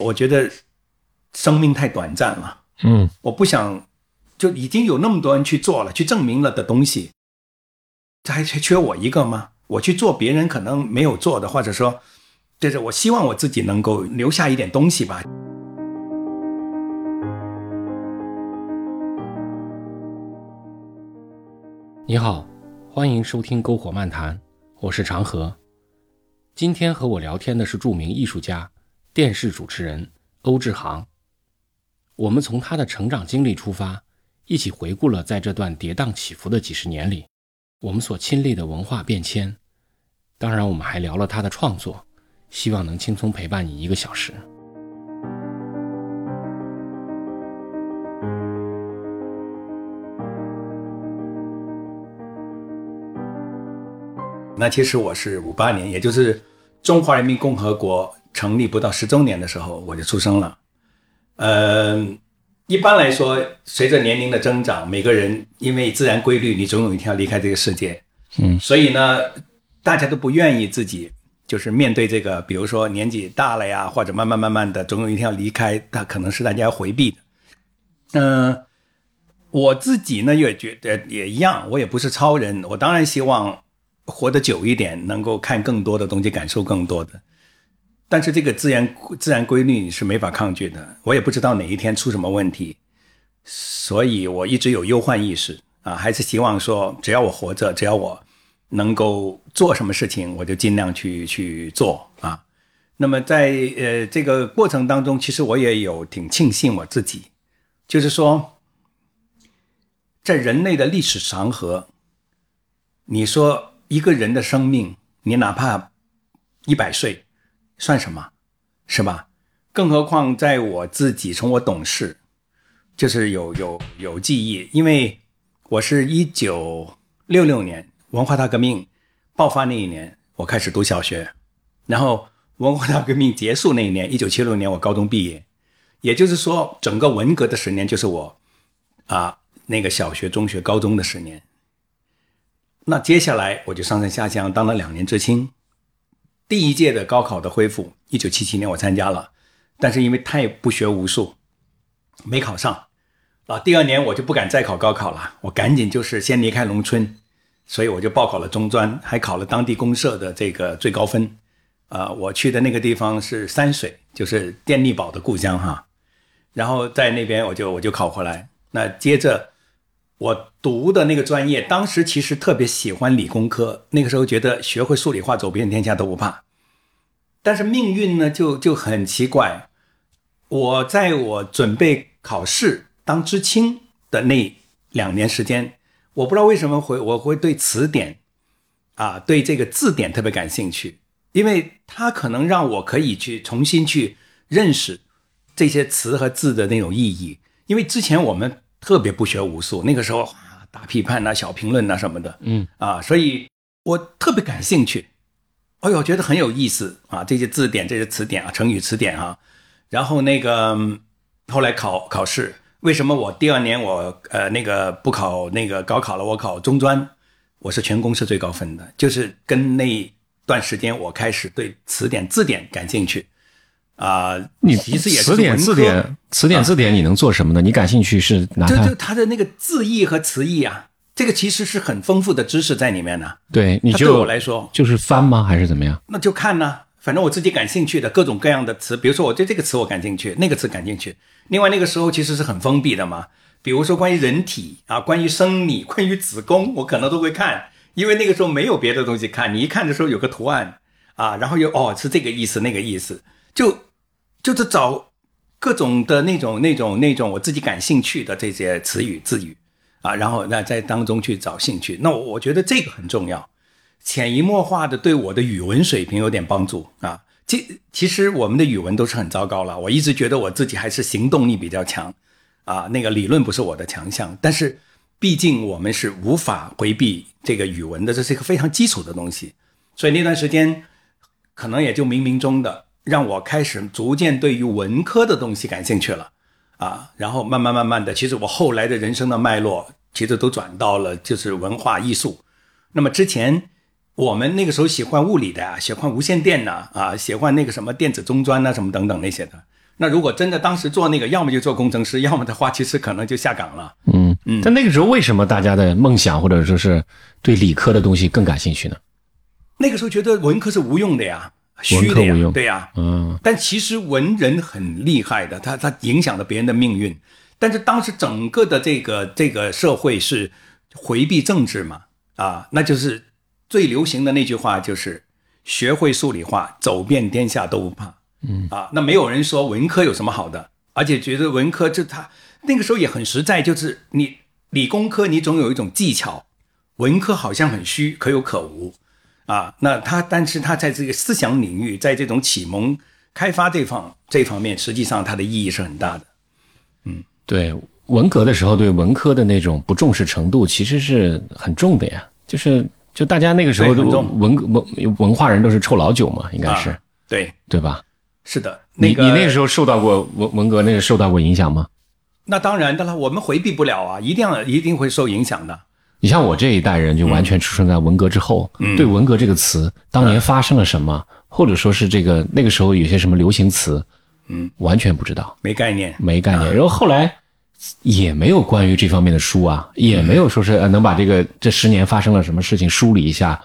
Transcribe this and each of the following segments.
我觉得生命太短暂了，嗯，我不想就已经有那么多人去做了，去证明了的东西，这还缺缺我一个吗？我去做别人可能没有做的，或者说，就是我希望我自己能够留下一点东西吧。你好，欢迎收听《篝火漫谈》，我是长河。今天和我聊天的是著名艺术家、电视主持人欧志航。我们从他的成长经历出发，一起回顾了在这段跌宕起伏的几十年里，我们所亲历的文化变迁。当然，我们还聊了他的创作，希望能轻松陪伴你一个小时。那其实我是五八年，也就是中华人民共和国成立不到十周年的时候，我就出生了。嗯，一般来说，随着年龄的增长，每个人因为自然规律，你总有一天要离开这个世界。嗯，所以呢，大家都不愿意自己就是面对这个，比如说年纪大了呀，或者慢慢慢慢的，总有一天要离开，那可能是大家要回避的。嗯，我自己呢也觉得也一样，我也不是超人，我当然希望。活得久一点，能够看更多的东西，感受更多的。但是这个自然自然规律你是没法抗拒的。我也不知道哪一天出什么问题，所以我一直有忧患意识啊，还是希望说，只要我活着，只要我能够做什么事情，我就尽量去去做啊。那么在呃这个过程当中，其实我也有挺庆幸我自己，就是说，在人类的历史长河，你说。一个人的生命，你哪怕一百岁，算什么，是吧？更何况在我自己从我懂事，就是有有有记忆，因为我是一九六六年文化大革命爆发那一年，我开始读小学，然后文化大革命结束那一年，一九七六年我高中毕业，也就是说，整个文革的十年就是我啊那个小学、中学、高中的十年。那接下来我就上山下乡当了两年知青，第一届的高考的恢复，一九七七年我参加了，但是因为太不学无术，没考上，啊，第二年我就不敢再考高考了，我赶紧就是先离开农村，所以我就报考了中专，还考了当地公社的这个最高分，啊，我去的那个地方是山水，就是电力宝的故乡哈，然后在那边我就我就考回来，那接着。我读的那个专业，当时其实特别喜欢理工科，那个时候觉得学会数理化，走遍天下都不怕。但是命运呢，就就很奇怪。我在我准备考试当知青的那两年时间，我不知道为什么会我会对词典啊，对这个字典特别感兴趣，因为它可能让我可以去重新去认识这些词和字的那种意义。因为之前我们。特别不学无术，那个时候啊，大批判呐、小评论呐什么的，嗯。啊，所以我特别感兴趣，哎呦，觉得很有意思啊，这些字典、这些词典啊、成语词典啊，然后那个后来考考试，为什么我第二年我呃那个不考那个高考了，我考中专，我是全公司最高分的，就是跟那段时间我开始对词典字典感兴趣。啊，你其实也是词典字典词典字典，你能做什么呢？你感兴趣是拿它？就就它的那个字义和词义啊，这个其实是很丰富的知识在里面呢。对，你就对我来说就是翻吗？还是怎么样？那就看呢，反正我自己感兴趣的各种各样的词，比如说我对这个词我感兴趣，那个词感兴趣。另外那个时候其实是很封闭的嘛，比如说关于人体啊，关于生理，关于子宫，我可能都会看，因为那个时候没有别的东西看，你一看的时候有个图案啊，然后又哦是这个意思那个意思，就。就是找各种的那种、那种、那种我自己感兴趣的这些词语、字语啊，然后那在当中去找兴趣。那我我觉得这个很重要，潜移默化的对我的语文水平有点帮助啊。其其实我们的语文都是很糟糕了，我一直觉得我自己还是行动力比较强啊，那个理论不是我的强项。但是毕竟我们是无法回避这个语文的，这是一个非常基础的东西。所以那段时间可能也就冥冥中的。让我开始逐渐对于文科的东西感兴趣了，啊，然后慢慢慢慢的，其实我后来的人生的脉络，其实都转到了就是文化艺术。那么之前我们那个时候喜欢物理的啊，喜欢无线电呐，啊，喜欢那个什么电子中专呐，什么等等那些的。那如果真的当时做那个，要么就做工程师，要么的话，其实可能就下岗了。嗯嗯。但那个时候为什么大家的梦想或者说是对理科的东西更感兴趣呢？那个时候觉得文科是无用的呀，虚的呀，对呀。嗯。但其实文人很厉害的，他他影响了别人的命运。但是当时整个的这个这个社会是回避政治嘛？啊，那就是最流行的那句话就是“学会数理化，走遍天下都不怕”。嗯啊，那没有人说文科有什么好的，而且觉得文科就他那个时候也很实在，就是你理工科你总有一种技巧，文科好像很虚，可有可无啊。那他但是他在这个思想领域，在这种启蒙开发这方这方面，实际上它的意义是很大的。嗯，对，文革的时候对文科的那种不重视程度其实是很重的呀，就是就大家那个时候文文文化人都是臭老九嘛，应该是对对吧？是的，你你那个时候受到过文文革那个受到过影响吗？那当然的了，我们回避不了啊，一定要一定会受影响的。你像我这一代人，就完全出生在文革之后，对文革这个词当年发生了什么，或者说是这个那个时候有些什么流行词，嗯，完全不知道，没概念，没概念。然后后来也没有关于这方面的书啊，也没有说是能把这个这十年发生了什么事情梳理一下。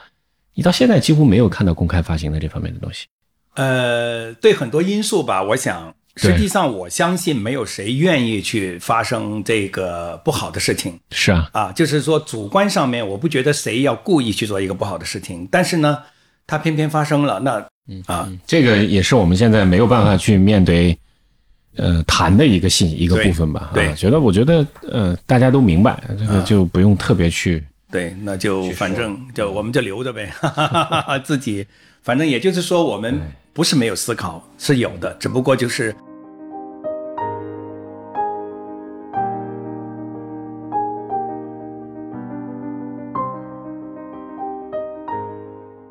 你到现在几乎没有看到公开发行的这方面的东西。呃，对很多因素吧，我想，实际上我相信没有谁愿意去发生这个不好的事情。是啊，啊，就是说主观上面，我不觉得谁要故意去做一个不好的事情，但是呢，它偏偏发生了，那啊，这个也是我们现在没有办法去面对，呃，谈的一个信一个部分吧。对，觉得我觉得呃，大家都明白，这个就不用特别去。对，那就反正就我们就留着呗，自己，反正也就是说我们。不是没有思考，是有的，只不过就是，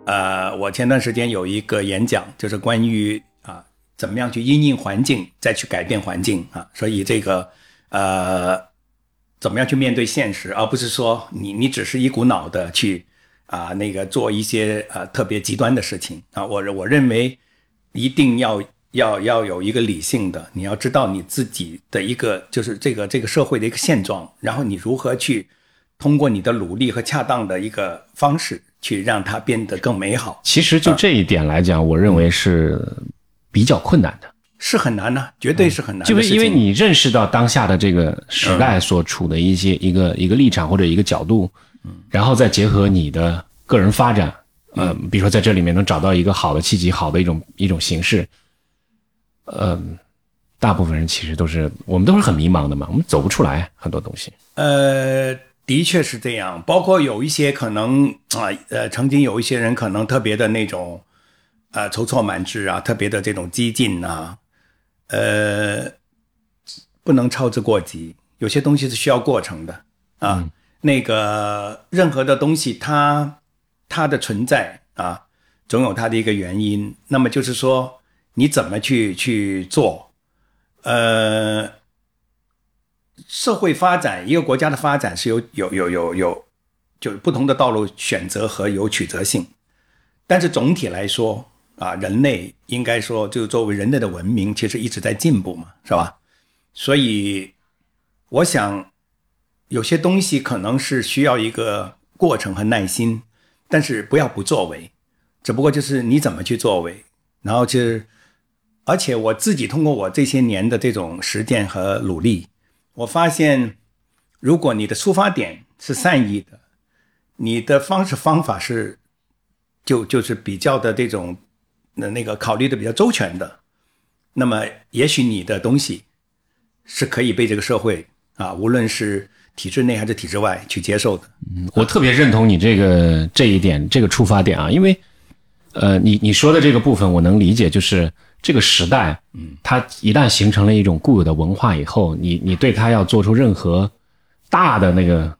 呃，我前段时间有一个演讲，就是关于啊，怎么样去因应环境，再去改变环境啊，所以这个呃，怎么样去面对现实，而不是说你你只是一股脑的去啊那个做一些呃特别极端的事情啊，我我认为。一定要要要有一个理性的，你要知道你自己的一个就是这个这个社会的一个现状，然后你如何去通过你的努力和恰当的一个方式去让它变得更美好。其实就这一点来讲，我认为是比较困难的，是很难呢，绝对是很难。就是因为你认识到当下的这个时代所处的一些一个一个立场或者一个角度，嗯，然后再结合你的个人发展。嗯，比如说在这里面能找到一个好的契机，好的一种一种形式，嗯，大部分人其实都是我们都是很迷茫的嘛，我们走不出来很多东西。呃，的确是这样，包括有一些可能啊，呃，曾经有一些人可能特别的那种，呃，踌躇满志啊，特别的这种激进啊，呃，不能操之过急，有些东西是需要过程的啊，那个任何的东西它。它的存在啊，总有它的一个原因。那么就是说，你怎么去去做？呃，社会发展，一个国家的发展是有有有有有，就是不同的道路选择和有曲折性。但是总体来说啊，人类应该说，就作为人类的文明，其实一直在进步嘛，是吧？所以，我想有些东西可能是需要一个过程和耐心。但是不要不作为，只不过就是你怎么去作为，然后就是，而且我自己通过我这些年的这种实践和努力，我发现，如果你的出发点是善意的，你的方式方法是，就就是比较的这种，那那个考虑的比较周全的，那么也许你的东西是可以被这个社会啊，无论是。体制内还是体制外去接受的，嗯，我特别认同你这个这一点，这个出发点啊，因为，呃，你你说的这个部分我能理解，就是这个时代，嗯，它一旦形成了一种固有的文化以后，你你对它要做出任何大的那个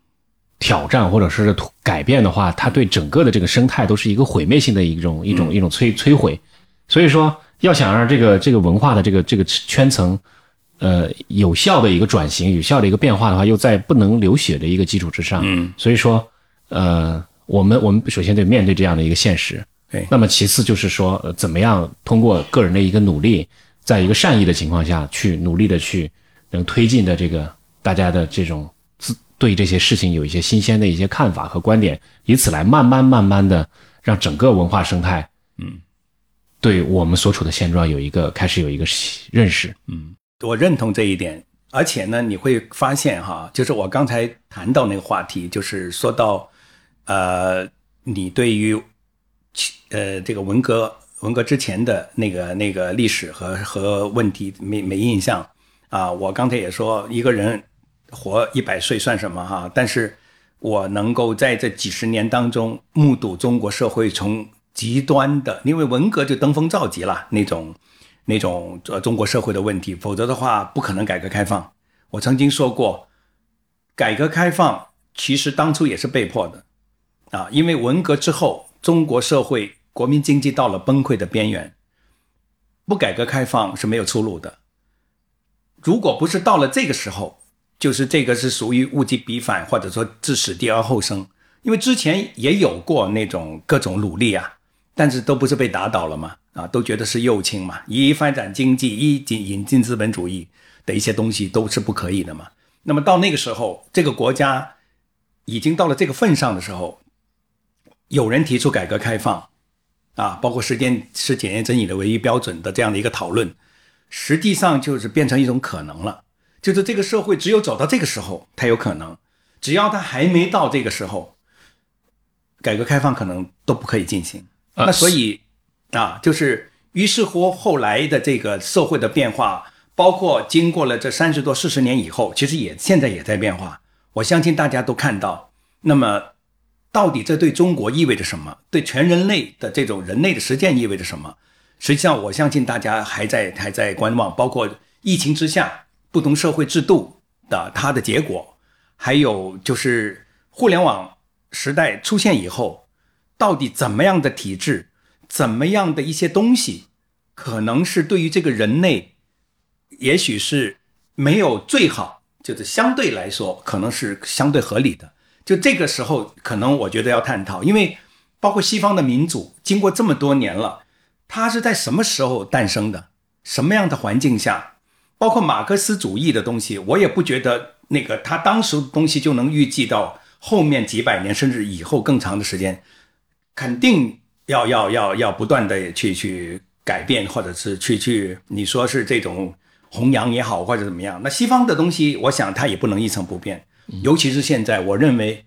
挑战或者是改变的话，它对整个的这个生态都是一个毁灭性的一种一种一种摧摧毁，所以说要想让这个这个文化的这个这个圈层。呃，有效的一个转型，有效的一个变化的话，又在不能流血的一个基础之上，嗯，所以说，呃，我们我们首先得面对这样的一个现实，对。那么其次就是说，怎么样通过个人的一个努力，在一个善意的情况下去努力的去能推进的这个大家的这种自对这些事情有一些新鲜的一些看法和观点，以此来慢慢慢慢的让整个文化生态，嗯，对我们所处的现状有一个开始有一个认识。嗯，我认同这一点。而且呢，你会发现哈，就是我刚才谈到那个话题，就是说到，呃，你对于，呃，这个文革文革之前的那个那个历史和和问题没没印象啊。我刚才也说，一个人活一百岁算什么哈？但是我能够在这几十年当中目睹中国社会从极端的，因为文革就登峰造极了那种。那种呃中国社会的问题，否则的话不可能改革开放。我曾经说过，改革开放其实当初也是被迫的，啊，因为文革之后，中国社会国民经济到了崩溃的边缘，不改革开放是没有出路的。如果不是到了这个时候，就是这个是属于物极必反，或者说置死地而后生，因为之前也有过那种各种努力啊，但是都不是被打倒了嘛？啊，都觉得是右倾嘛，一发展经济，一引引进资本主义的一些东西都是不可以的嘛。那么到那个时候，这个国家已经到了这个份上的时候，有人提出改革开放，啊，包括时间是检验真理的唯一标准的这样的一个讨论，实际上就是变成一种可能了。就是这个社会只有走到这个时候，才有可能。只要它还没到这个时候，改革开放可能都不可以进行。那所以。啊，就是于是乎后来的这个社会的变化，包括经过了这三十多四十年以后，其实也现在也在变化。我相信大家都看到。那么，到底这对中国意味着什么？对全人类的这种人类的实践意味着什么？实际上，我相信大家还在还在观望。包括疫情之下不同社会制度的它的结果，还有就是互联网时代出现以后，到底怎么样的体制？怎么样的一些东西，可能是对于这个人类，也许是没有最好，就是相对来说，可能是相对合理的。就这个时候，可能我觉得要探讨，因为包括西方的民主，经过这么多年了，它是在什么时候诞生的？什么样的环境下？包括马克思主义的东西，我也不觉得那个他当时的东西就能预计到后面几百年，甚至以后更长的时间，肯定。要要要要不断的去去改变，或者是去去，你说是这种弘扬也好，或者怎么样？那西方的东西，我想它也不能一成不变。尤其是现在，我认为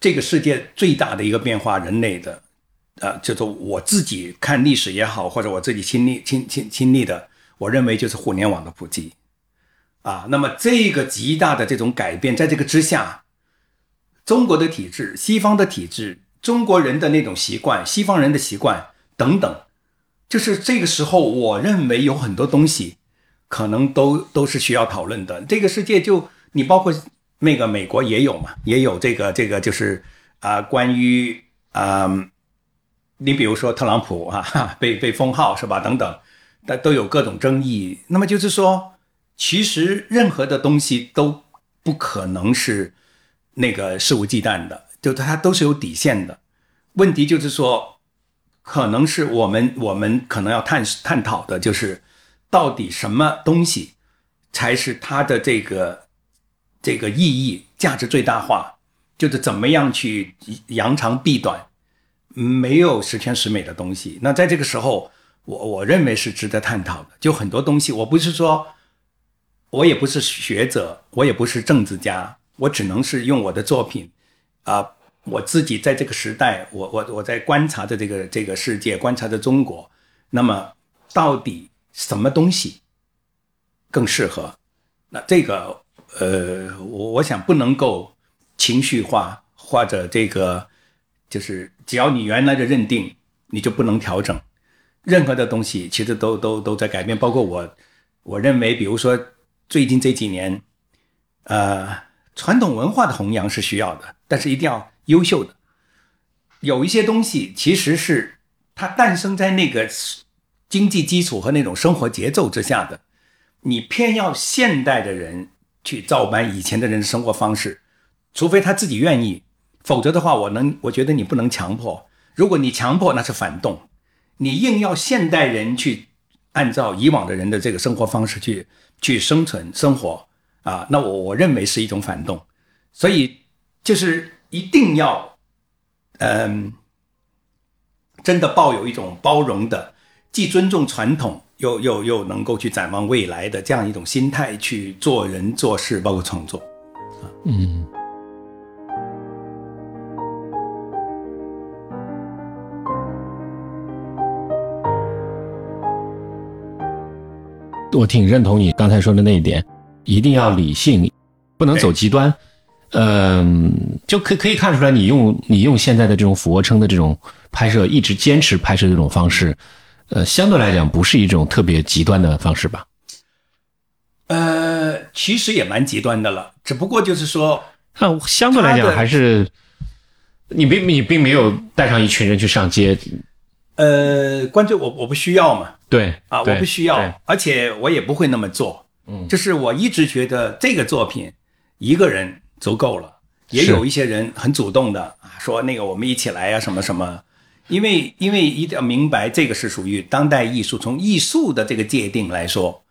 这个世界最大的一个变化，人类的，呃，就是我自己看历史也好，或者我自己亲历亲亲亲历的，我认为就是互联网的普及啊。那么这个极大的这种改变，在这个之下，中国的体制，西方的体制。中国人的那种习惯，西方人的习惯等等，就是这个时候，我认为有很多东西可能都都是需要讨论的。这个世界就你包括那个美国也有嘛，也有这个这个就是啊，关于啊，你比如说特朗普啊，被被封号是吧？等等，那都有各种争议。那么就是说，其实任何的东西都不可能是那个肆无忌惮的。就它都是有底线的，问题就是说，可能是我们我们可能要探探讨的，就是到底什么东西才是它的这个这个意义价值最大化，就是怎么样去扬长避短，没有十全十美的东西。那在这个时候，我我认为是值得探讨的。就很多东西，我不是说，我也不是学者，我也不是政治家，我只能是用我的作品。啊，我自己在这个时代，我我我在观察着这个这个世界，观察着中国。那么，到底什么东西更适合？那这个呃，我我想不能够情绪化，或者这个就是只要你原来的认定，你就不能调整。任何的东西其实都都都在改变，包括我，我认为，比如说最近这几年，呃。传统文化的弘扬是需要的，但是一定要优秀的。有一些东西其实是它诞生在那个经济基础和那种生活节奏之下的，你偏要现代的人去照搬以前的人生活方式，除非他自己愿意，否则的话，我能我觉得你不能强迫。如果你强迫，那是反动。你硬要现代人去按照以往的人的这个生活方式去去生存生活啊，那我我认为是一种反动，所以就是一定要，嗯，真的抱有一种包容的，既尊重传统，又又又能够去展望未来的这样一种心态去做人做事，包括创作，啊，嗯。我挺认同你刚才说的那一点，一定要理性，不能走极端。嗯，就可可以看出来，你用你用现在的这种俯卧撑的这种拍摄，一直坚持拍摄这种方式，呃，相对来讲不是一种特别极端的方式吧？呃，其实也蛮极端的了，只不过就是说，那相对来讲还是你并你并没有带上一群人去上街。呃，关键我我不需要嘛。对啊，我不需要，而且我也不会那么做。嗯，就是我一直觉得这个作品一个人足够了。也有一些人很主动的啊，说那个我们一起来呀，什么什么。因为因为一定要明白，这个是属于当代艺术，从艺术的这个界定来说，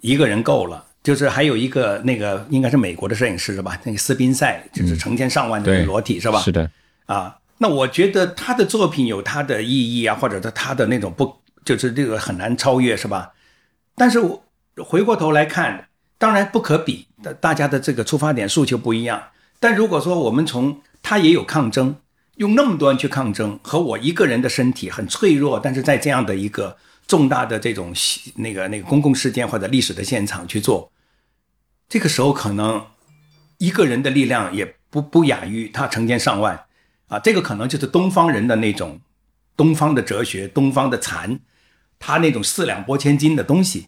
一个人够了。就是还有一个那个应该是美国的摄影师是吧？那个斯宾塞，就是成千上万的裸体是吧？是的。啊，那我觉得他的作品有他的意义啊，或者他他的那种不。就是这个很难超越，是吧？但是我回过头来看，当然不可比，大家的这个出发点诉求不一样。但如果说我们从他也有抗争，用那么多人去抗争，和我一个人的身体很脆弱，但是在这样的一个重大的这种那个那个公共事件或者历史的现场去做，这个时候可能一个人的力量也不不亚于他成千上万啊！这个可能就是东方人的那种东方的哲学，东方的禅。他那种四两拨千斤的东西，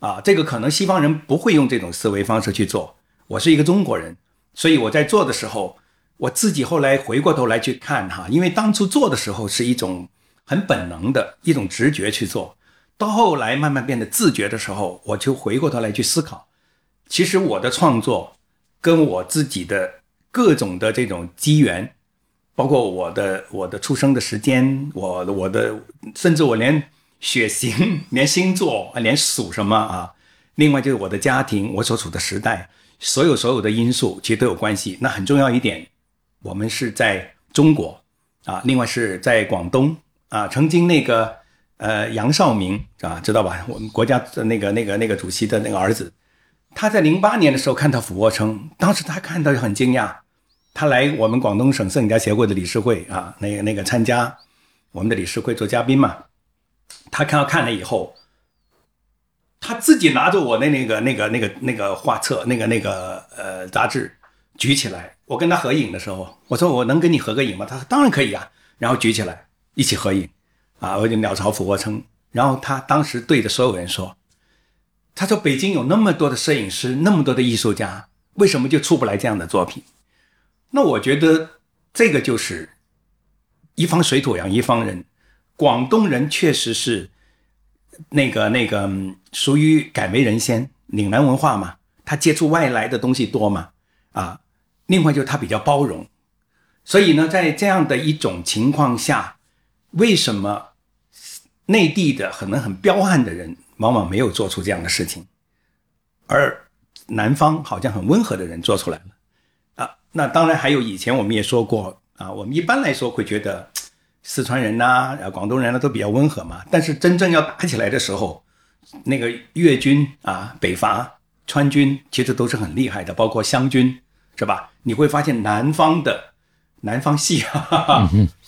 啊，这个可能西方人不会用这种思维方式去做。我是一个中国人，所以我在做的时候，我自己后来回过头来去看哈，因为当初做的时候是一种很本能的一种直觉去做，到后来慢慢变得自觉的时候，我就回过头来去思考，其实我的创作跟我自己的各种的这种机缘，包括我的我的出生的时间，我我的甚至我连。血型，连星座，连属什么啊？另外就是我的家庭，我所处的时代，所有所有的因素其实都有关系。那很重要一点，我们是在中国啊，另外是在广东啊。曾经那个呃杨绍明啊，知道吧？我们国家的那个那个那个主席的那个儿子，他在零八年的时候看到俯卧撑，当时他看到就很惊讶。他来我们广东省摄影家协会的理事会啊，那个那个参加我们的理事会做嘉宾嘛。他看到看了以后，他自己拿着我的那个那个那个那个画册，那个那个呃杂志举起来。我跟他合影的时候，我说我能跟你合个影吗？他说当然可以啊。然后举起来一起合影，啊，我就鸟巢俯卧撑。然后他当时对着所有人说：“他说北京有那么多的摄影师，那么多的艺术家，为什么就出不来这样的作品？”那我觉得这个就是一方水土养一方人。广东人确实是那个那个属于敢为人先，岭南文化嘛，他接触外来的东西多嘛，啊，另外就是他比较包容，所以呢，在这样的一种情况下，为什么内地的可能很彪悍的人往往没有做出这样的事情，而南方好像很温和的人做出来了，啊，那当然还有以前我们也说过啊，我们一般来说会觉得。四川人呐，啊，广东人呢都比较温和嘛。但是真正要打起来的时候，那个粤军啊、北伐、川军其实都是很厉害的，包括湘军，是吧？你会发现南方的南方系，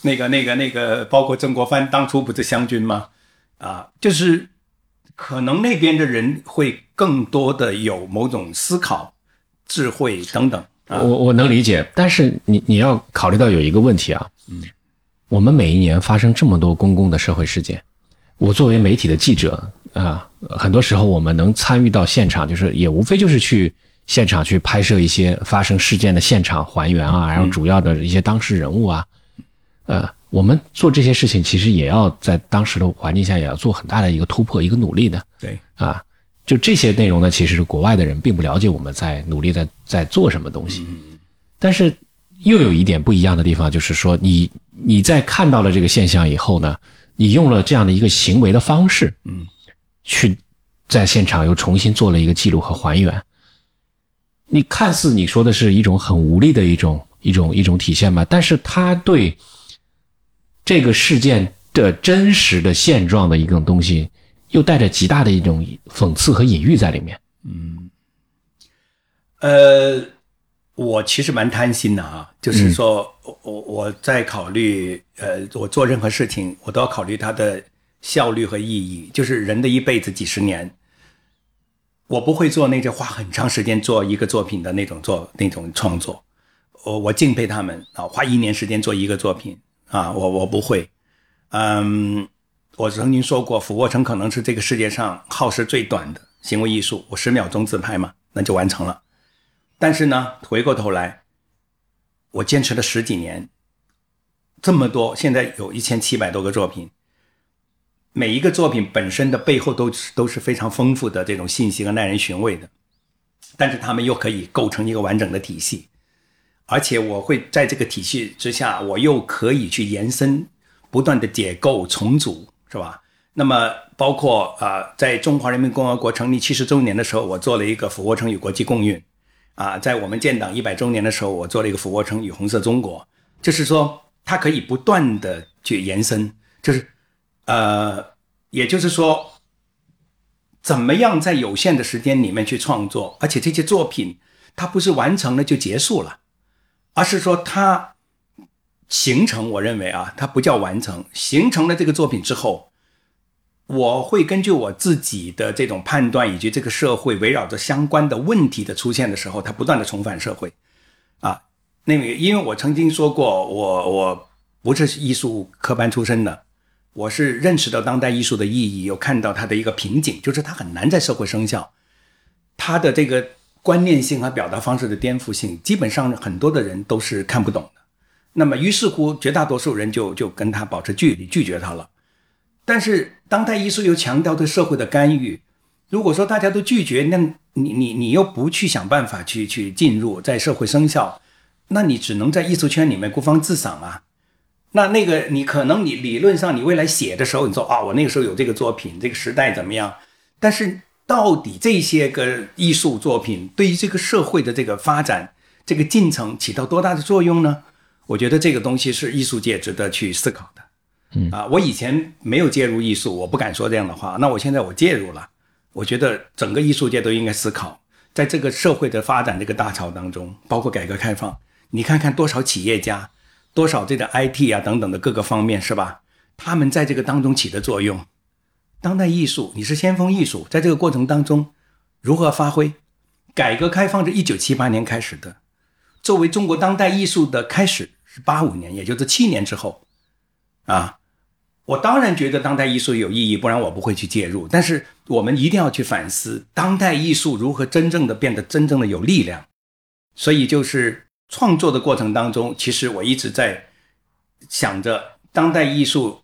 那个、那个、那个，包括曾国藩当初不是湘军吗？啊，就是可能那边的人会更多的有某种思考、智慧等等。我我能理解，但是你你要考虑到有一个问题啊，嗯。我们每一年发生这么多公共的社会事件，我作为媒体的记者啊，很多时候我们能参与到现场，就是也无非就是去现场去拍摄一些发生事件的现场还原啊，然后主要的一些当事人物啊，呃，我们做这些事情其实也要在当时的环境下也要做很大的一个突破、一个努力的。对，啊，就这些内容呢，其实国外的人并不了解我们在努力在在做什么东西，但是。又有一点不一样的地方，就是说，你你在看到了这个现象以后呢，你用了这样的一个行为的方式，嗯，去在现场又重新做了一个记录和还原。你看似你说的是一种很无力的一种一种一种体现吧，但是他对这个事件的真实的现状的一种东西，又带着极大的一种讽刺和隐喻在里面。嗯，呃，我其实蛮贪心的啊，就是说我我在考虑，呃，我做任何事情，我都要考虑它的效率和意义。就是人的一辈子几十年。我不会做那些花很长时间做一个作品的那种做那种创作，我我敬佩他们啊，花一年时间做一个作品啊，我我不会。嗯，我曾经说过，俯卧撑可能是这个世界上耗时最短的行为艺术，我十秒钟自拍嘛，那就完成了。但是呢，回过头来，我坚持了十几年，这么多，现在有一千七百多个作品。每一个作品本身的背后都是都是非常丰富的这种信息和耐人寻味的，但是他们又可以构成一个完整的体系，而且我会在这个体系之下，我又可以去延伸，不断的解构重组，是吧？那么包括啊，在中华人民共和国成立七十周年的时候，我做了一个俯卧撑与国际共运，啊，在我们建党一百周年的时候，我做了一个俯卧撑与红色中国，就是说它可以不断的去延伸，就是。呃，也就是说，怎么样在有限的时间里面去创作，而且这些作品它不是完成了就结束了，而是说它形成。我认为啊，它不叫完成，形成了这个作品之后，我会根据我自己的这种判断，以及这个社会围绕着相关的问题的出现的时候，它不断的重返社会。啊，那个，因为我曾经说过，我我不是艺术科班出身的。我是认识到当代艺术的意义，又看到它的一个瓶颈，就是它很难在社会生效，它的这个观念性和表达方式的颠覆性，基本上很多的人都是看不懂的。那么于是乎，绝大多数人就就跟他保持距离，拒绝他了。但是当代艺术又强调对社会的干预，如果说大家都拒绝，那你你你又不去想办法去去进入在社会生效，那你只能在艺术圈里面孤芳自赏啊。那那个你可能你理论上你未来写的时候，你说啊，我那个时候有这个作品，这个时代怎么样？但是到底这些个艺术作品对于这个社会的这个发展这个进程起到多大的作用呢？我觉得这个东西是艺术界值得去思考的。嗯啊，我以前没有介入艺术，我不敢说这样的话。那我现在我介入了，我觉得整个艺术界都应该思考，在这个社会的发展这个大潮当中，包括改革开放，你看看多少企业家。多少这个 IT 啊等等的各个方面是吧？他们在这个当中起的作用，当代艺术你是先锋艺术，在这个过程当中如何发挥？改革开放是一九七八年开始的，作为中国当代艺术的开始是八五年，也就是七年之后啊。我当然觉得当代艺术有意义，不然我不会去介入。但是我们一定要去反思当代艺术如何真正的变得真正的有力量。所以就是。创作的过程当中，其实我一直在想着，当代艺术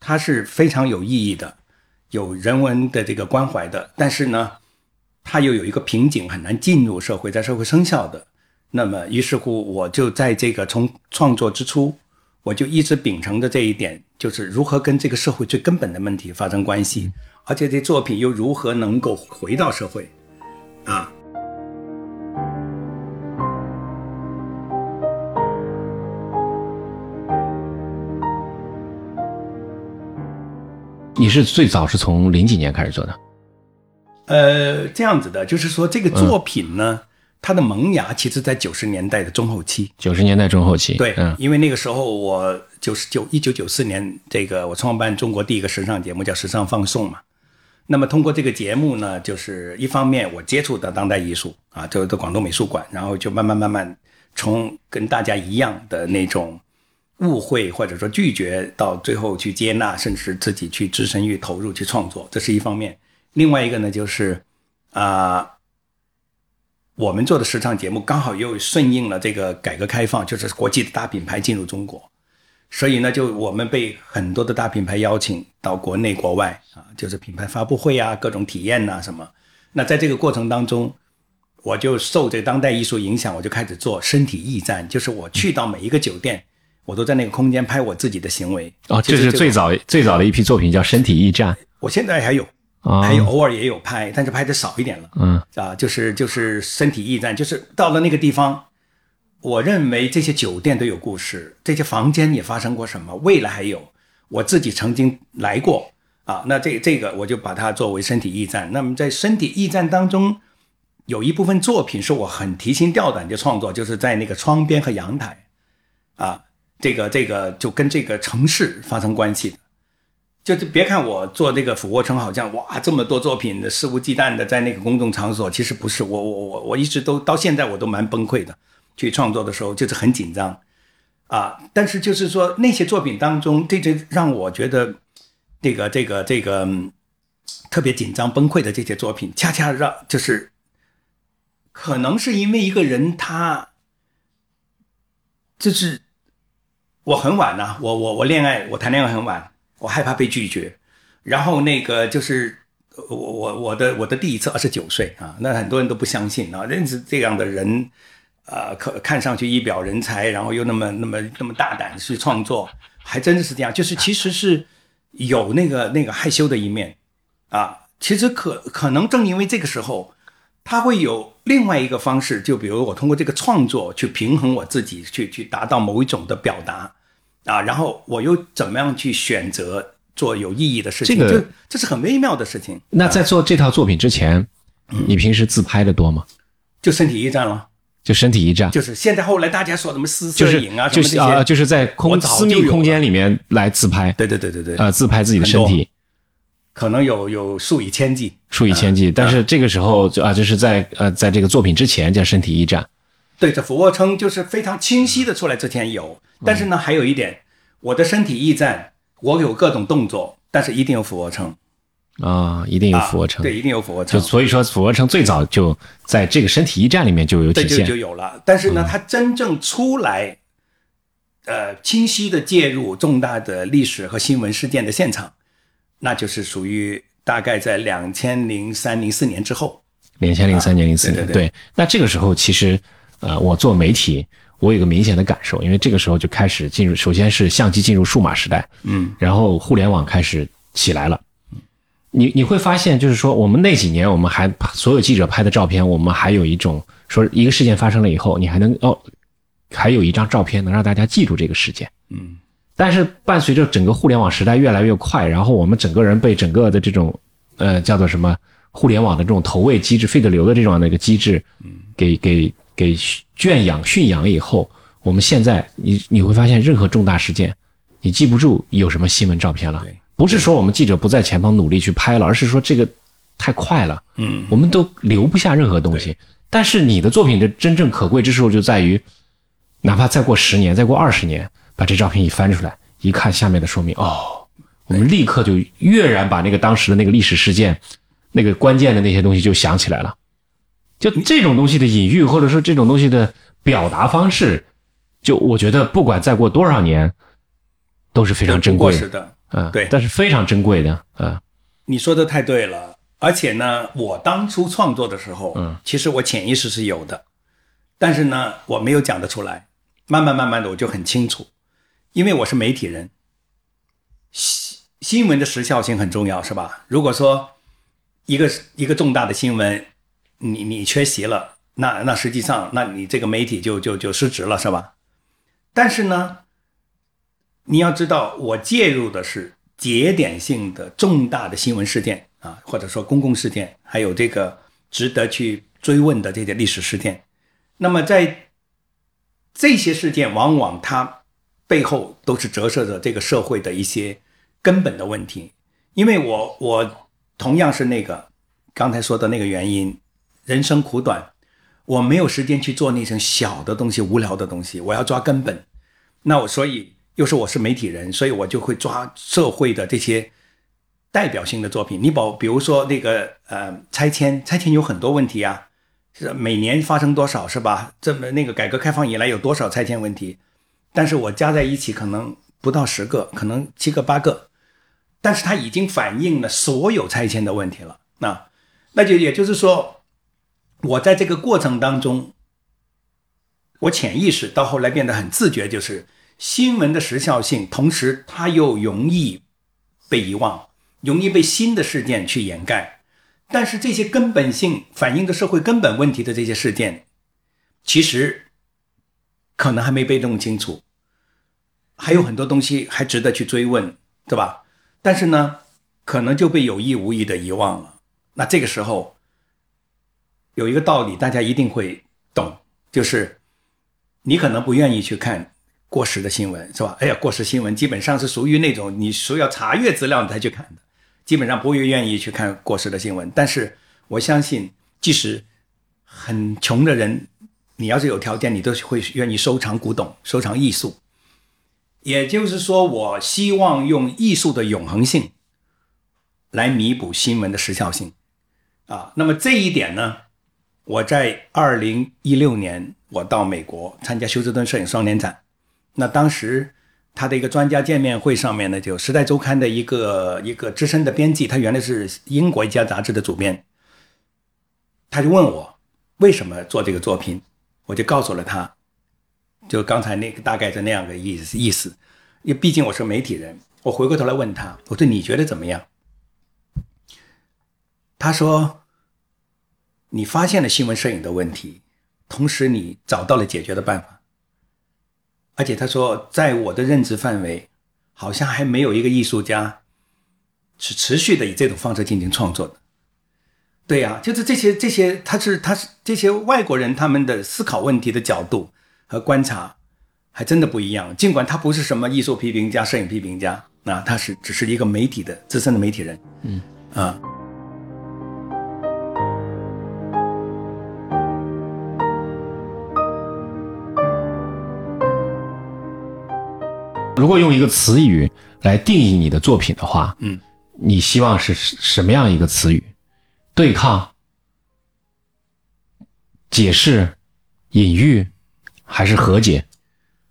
它是非常有意义的，有人文的这个关怀的，但是呢，它又有一个瓶颈，很难进入社会，在社会生效的。那么，于是乎，我就在这个从创作之初，我就一直秉承着这一点，就是如何跟这个社会最根本的问题发生关系，而且这作品又如何能够回到社会，啊。你是最早是从零几年开始做的，呃，这样子的，就是说这个作品呢，它的萌芽其实在九十年代的中后期。九十年代中后期，对，嗯，因为那个时候我九十九一九九四年，这个我创办中国第一个时尚节目叫《时尚放送》嘛。那么通过这个节目呢，就是一方面我接触到当代艺术啊，就在广东美术馆，然后就慢慢慢慢从跟大家一样的那种。误会或者说拒绝，到最后去接纳，甚至自己去置身于投入去创作，这是一方面。另外一个呢，就是啊，我们做的时尚节目刚好又顺应了这个改革开放，就是国际的大品牌进入中国，所以呢，就我们被很多的大品牌邀请到国内国外啊，就是品牌发布会啊，各种体验呐什么。那在这个过程当中，我就受这个当代艺术影响，我就开始做身体驿站，就是我去到每一个酒店。我都在那个空间拍我自己的行为哦，这是最早最早的一批作品，叫《身体驿站》。我现在还有啊还有偶尔也有拍，但是拍的少一点了。嗯啊，就是就是身体驿站，就是到了那个地方，我认为这些酒店都有故事，这些房间也发生过什么，未来还有，我自己曾经来过啊，那这这个我就把它作为身体驿站。那么在身体驿站当中，有一部分作品是我很提心吊胆的创作，就是在那个窗边和阳台，啊，这个这个就跟这个城市发生关系的。就是别看我做这个俯卧撑，好像哇这么多作品的肆无忌惮的在那个公众场所，其实不是。我我我我一直都到现在我都蛮崩溃的，去创作的时候就是很紧张啊。但是就是说那些作品当中，这这让我觉得这个这个这个、特别紧张崩溃的这些作品，恰恰让就是可能是因为一个人他就是我很晚呐、我我我恋爱我谈恋爱很晚。我害怕被拒绝，然后那个就是我我我的我的第一次二十九岁啊，那很多人都不相信啊，认识这样的人，呃，可看上去一表人才，然后又那么那么那么大胆去创作，还真的是这样，就是其实是有那个那个害羞的一面啊，其实可可能正因为这个时候，他会有另外一个方式，就比如我通过这个创作去平衡我自己，去去达到某一种的表达。啊，然后我又怎么样去选择做有意义的事情？这个这这是很微妙的事情。那在做这套作品之前，你平时自拍的多吗？就身体驿站了，就身体驿站，就是现在后来大家说什么私就是摄影啊，什么就是这些，啊，就是在空私密空间里面来自拍，对对对对对，呃，自拍自己的身体，可能有有数以千计。数以千计。但是这个时候就啊，就是在呃，在这个作品之前叫身体驿站，对，着俯卧撑就是非常清晰的出来之前有，但是呢，还有一点，我的身体驿站，我有各种动作，但是一定有俯卧撑，啊，一定有啊俯卧撑。对，一定有俯卧撑就撑，所以说，俯卧撑最早就在这个身体驿站里面就有体现就有了。但是呢，它真正出来，呃，清晰的介入重大的历史和新闻事件的现场，那就是属于大概在两千零三零四年之后。两千零三年、零四年，对那这个时候其实，呃，我做媒体，我有个明显的感受，因为这个时候就开始进入，首先是相机进入数码时代，嗯，然后互联网开始起来了。你你会发现，就是说，我们那几年，我们还所有记者拍的照片，我们还有一种说，一个事件发生了以后，你还能哦，还有一张照片能让大家记住这个事件。嗯，但是伴随着整个互联网时代越来越快，然后我们整个人被整个的这种呃叫做什么互联网的这种投喂机制、费德流的这种的一个机制，给给给圈养驯养以后，我们现在你你会发现，任何重大事件，你记不住有什么新闻照片了对。不是说我们记者不在前方努力去拍了，而是说这个太快了，嗯，我们都留不下任何东西。但是你的作品的真正可贵之处就在于，哪怕再过十年、再过二十年，把这照片一翻出来，一看下面的说明，哦，我们立刻就跃然把那个当时的那个历史事件，那个关键的那些东西就想起来了。就这种东西的隐喻，或者说这种东西的表达方式，就我觉得不管再过多少年，都是非常珍贵的，是的。嗯，对但是非常珍贵的，嗯你说的太对了，而且呢，我当初创作的时候，嗯，其实我潜意识是有的，但是呢，我没有讲得出来。慢慢慢慢的，我就很清楚，因为我是媒体人，新新闻的时效性很重要，是吧？如果说一个一个重大的新闻，你你缺席了，那那实际上，那你这个媒体就就就失职了，是吧？但是呢，你要知道，我介入的是节点性的重大的新闻事件啊，或者说公共事件，还有这个值得去追问的这些历史事件。那么在这些事件，往往它背后都是折射着这个社会的一些根本的问题。因为我我同样是那个刚才说的那个原因，人生苦短，我没有时间去做那些小的东西、无聊的东西，我要抓根本。那我所以又是我是媒体人，所以我就会抓社会的这些代表性的作品。你保比如说那个呃拆迁，拆迁有很多问题啊，是每年发生多少是吧？这么那个改革开放以来有多少拆迁问题？但是我加在一起可能不到十个，可能七个八个，但是它已经反映了所有拆迁的问题了。那那就也就是说，我在这个过程当中，我潜意识到后来变得很自觉，就是新闻的时效性，同时它又容易被遗忘，容易被新的事件去掩盖。但是这些根本性反映的社会根本问题的这些事件，其实可能还没被弄清楚，还有很多东西还值得去追问，对吧？但是呢，可能就被有意无意的遗忘了。那这个时候，有一个道理大家一定会懂，就是你可能不愿意去看过时的新闻，是吧？哎呀，过时新闻基本上是属于那种你需要查阅资料你才去看的。基本上不会愿意去看过时的新闻，但是我相信，即使很穷的人，你要是有条件，你都会愿意收藏古董、收藏艺术。也就是说，我希望用艺术的永恒性来弥补新闻的时效性啊。那么这一点呢，我在二零一六年我到美国参加休斯顿摄影双年展，那当时。他的一个专家见面会上面呢，就《时代周刊》的一个一个资深的编辑，他原来是英国一家杂志的主编，他就问我为什么做这个作品，我就告诉了他，就刚才那个大概是那样的意思意思，因为毕竟我是媒体人，我回过头来问他，我说你觉得怎么样？他说，你发现了新闻摄影的问题，同时你找到了解决的办法。而且他说，在我的认知范围，好像还没有一个艺术家是持续的以这种方式进行创作的。对呀，就是这些这些，他是他是这些外国人他们的思考问题的角度和观察，还真的不一样。尽管他不是什么艺术批评家、摄影批评家，那他是只是一个媒体的资深的媒体人。嗯啊。如果用一个词语来定义你的作品的话，嗯，你希望是什么样一个词语？对抗、解释、隐喻，还是和解？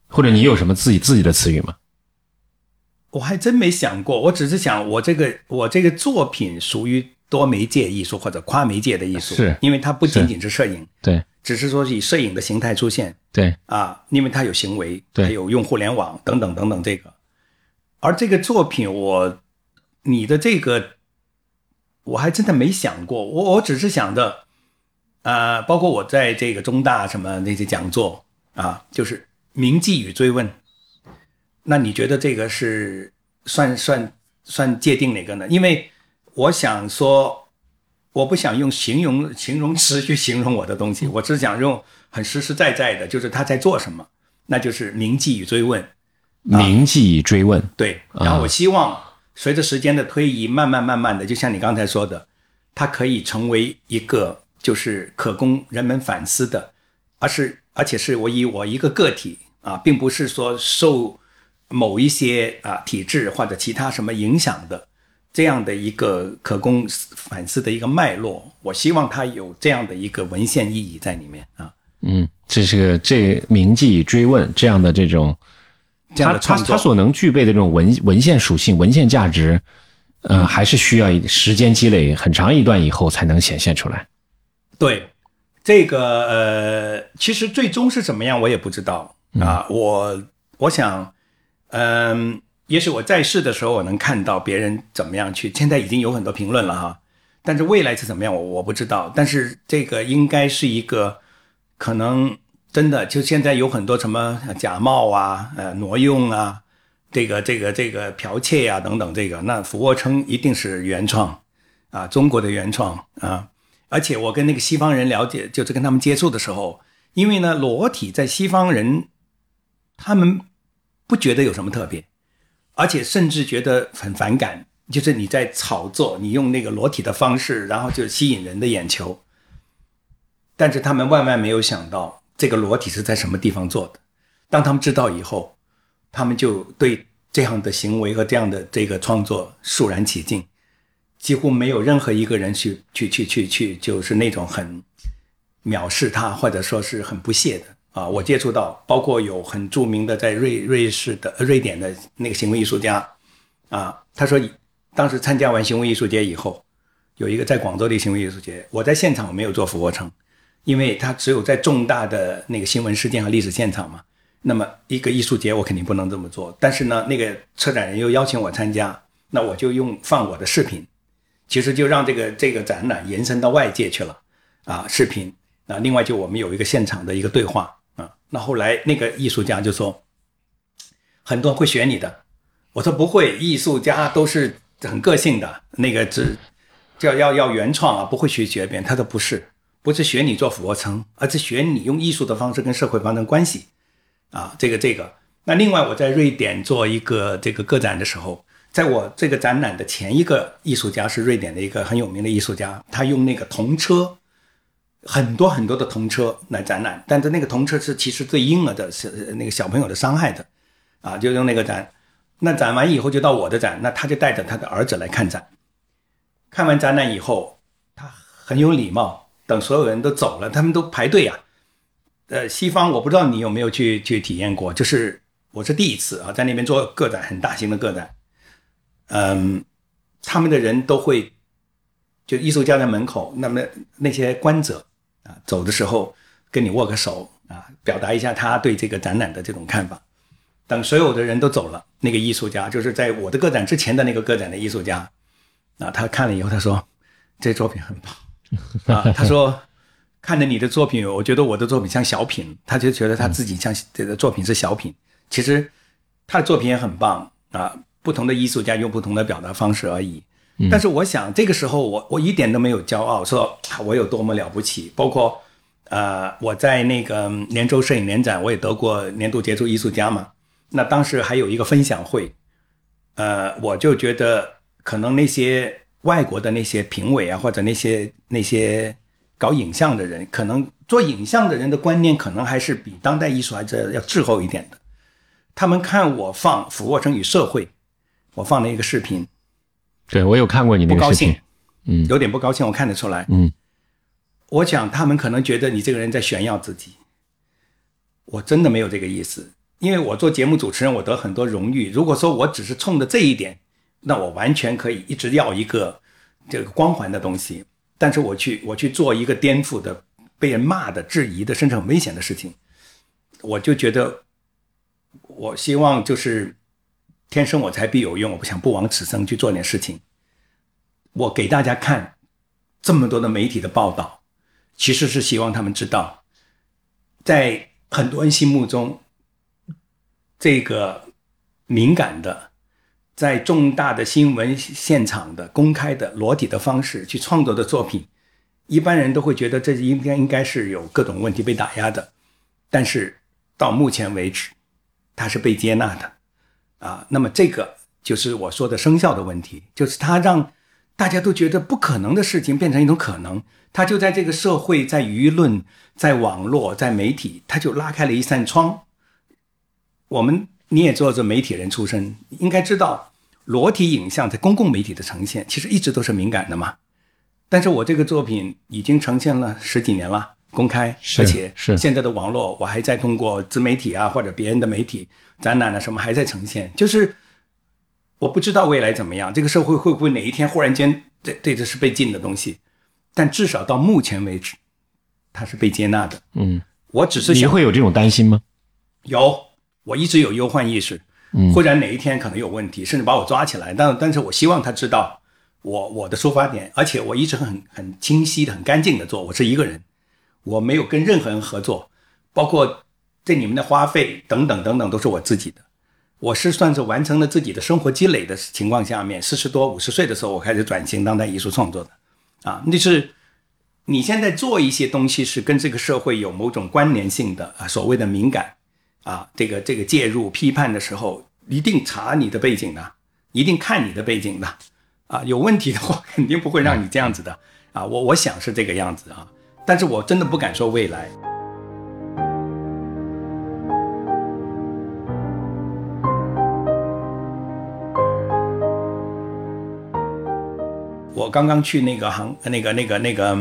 或者你有什么自己自己的词语吗？我还真没想过，我只是想，我这个我这个作品属于多媒介艺术或者跨媒介的艺术，是因为它不仅仅是摄影，对。只是说以摄影的形态出现，对。啊，因为它有行为，还，有用互联网等等等等这个，而这个作品我，你的这个，我还真的没想过，我我只是想着，啊，包括我在这个中大什么那些讲座啊，就是铭记与追问，那你觉得这个是算算算界定哪个呢？因为我想说。我不想用形容形容词去形容我的东西，我只想用很实实在在的，就是他在做什么，那就是铭记与追问。铭记与追问，对。然后我希望随着时间的推移，慢慢慢慢的，就像你刚才说的，它可以成为一个就是可供人们反思的，而是而且是我以我一个个体啊，并不是说受某一些啊体制或者其他什么影响的。这样的一个可供反思的一个脉络，我希望它有这样的一个文献意义在里面啊。嗯，这是个这铭记追问这样的这种，他他他所能具备的这种文文献属性、文献价值，呃，还是需要时间积累很长一段以后才能显现出来。对，这个呃，其实最终是怎么样，我也不知道啊。我我想，嗯。也许我在世的时候，我能看到别人怎么样去。现在已经有很多评论了哈，但是未来是怎么样，我我不知道。但是这个应该是一个可能真的，就现在有很多什么假冒啊、呃挪用啊、这个这个这个剽窃呀等等，这个那俯卧撑一定是原创啊，中国的原创啊。而且我跟那个西方人了解，就是跟他们接触的时候，因为呢裸体在西方人他们不觉得有什么特别。而且甚至觉得很反感，就是你在炒作，你用那个裸体的方式，然后就吸引人的眼球。但是他们万万没有想到，这个裸体是在什么地方做的。当他们知道以后，他们就对这样的行为和这样的这个创作肃然起敬，几乎没有任何一个人去去去去去，就是那种很藐视他，或者说是很不屑的。啊，我接触到包括有很著名的在瑞瑞士的瑞典的那个行为艺术家，啊，他说当时参加完行为艺术节以后，有一个在广州的行为艺术节，我在现场我没有做俯卧撑，因为他只有在重大的那个新闻事件和历史现场嘛，那么一个艺术节我肯定不能这么做，但是呢，那个策展人又邀请我参加，那我就用放我的视频，其实就让这个这个展览延伸到外界去了啊，视频。啊，另外就我们有一个现场的一个对话，那后来那个艺术家就说，很多人会学你的，我说不会，艺术家都是很个性的，那个只叫要要原创啊，不会学学别人，他说不是，不是学你做俯卧撑，而是学你用艺术的方式跟社会发生关系啊，这个这个。那另外我在瑞典做一个这个个展的时候。在我这个展览的前一个艺术家是瑞典的一个很有名的艺术家，他用那个童车，很多很多的童车来展览，但是那个童车是其实对婴儿的，是那个小朋友的伤害的，啊，就用那个展，那展完以后就到我的展，那他就带着他的儿子来看展，看完展览以后，他很有礼貌，等所有人都走了，他们都排队啊，呃，西方我不知道你有没有去去体验过，就是我是第一次啊，在那边做个展，很大型的个展。嗯，他们的人都会，就艺术家在门口，那么那些观者啊，走的时候跟你握个手啊，表达一下他对这个展览的这种看法。等所有的人都走了，那个艺术家就是在我的个展之前的那个个展的艺术家啊，他看了以后他说，这作品很棒啊，他说看着你的作品，我觉得我的作品像小品，他就觉得他自己像这个作品是小品，其实他的作品也很棒啊。不同的艺术家用不同的表达方式而已，但是我想这个时候我我一点都没有骄傲，说我有多么了不起。包括呃我在那个连州摄影联展，我也得过年度杰出艺术家嘛。那当时还有一个分享会，呃，我就觉得可能那些外国的那些评委啊，或者那些那些搞影像的人，可能做影像的人的观念，可能还是比当代艺术还是要滞后一点的。他们看我放俯卧撑与社会。我放了一个视频，对我有看过你那个视频，嗯，有点不高兴，我看得出来，嗯，我想他们可能觉得你这个人在炫耀自己，我真的没有这个意思，因为我做节目主持人，我得很多荣誉。如果说我只是冲着这一点，那我完全可以一直要一个这个光环的东西，但是我去我去做一个颠覆的、被人骂的、质疑的，甚至很危险的事情，我就觉得，我希望就是。天生我材必有用，我不想不枉此生去做点事情。我给大家看这么多的媒体的报道，其实是希望他们知道，在很多人心目中，这个敏感的，在重大的新闻现场的公开的裸体的方式去创作的作品，一般人都会觉得这应该应该是有各种问题被打压的，但是到目前为止，它是被接纳的。啊，那么这个就是我说的生效的问题，就是它让大家都觉得不可能的事情变成一种可能，它就在这个社会、在舆论、在网络、在媒体，它就拉开了一扇窗。我们你也做着媒体人出身，应该知道裸体影像在公共媒体的呈现，其实一直都是敏感的嘛。但是我这个作品已经呈现了十几年了，公开，而且是现在的网络，我还在通过自媒体啊或者别人的媒体。展览啊什么还在呈现，就是我不知道未来怎么样，这个社会会不会哪一天忽然间这这这是被禁的东西，但至少到目前为止，它是被接纳的。嗯，我只是你会有这种担心吗？有，我一直有忧患意识，嗯，忽然哪一天可能有问题，甚至把我抓起来。但但是我希望他知道我我的出发点，而且我一直很很清晰的、很干净的做。我是一个人，我没有跟任何人合作，包括。对你们的花费等等等等都是我自己的，我是算是完成了自己的生活积累的情况下面，四十多五十岁的时候我开始转型当代艺术创作的，啊，那是你现在做一些东西是跟这个社会有某种关联性的啊，所谓的敏感啊，这个这个介入批判的时候，一定查你的背景的，一定看你的背景的，啊，有问题的话 肯定不会让你这样子的，啊，我我想是这个样子啊，但是我真的不敢说未来。我刚刚去那个杭那个那个那个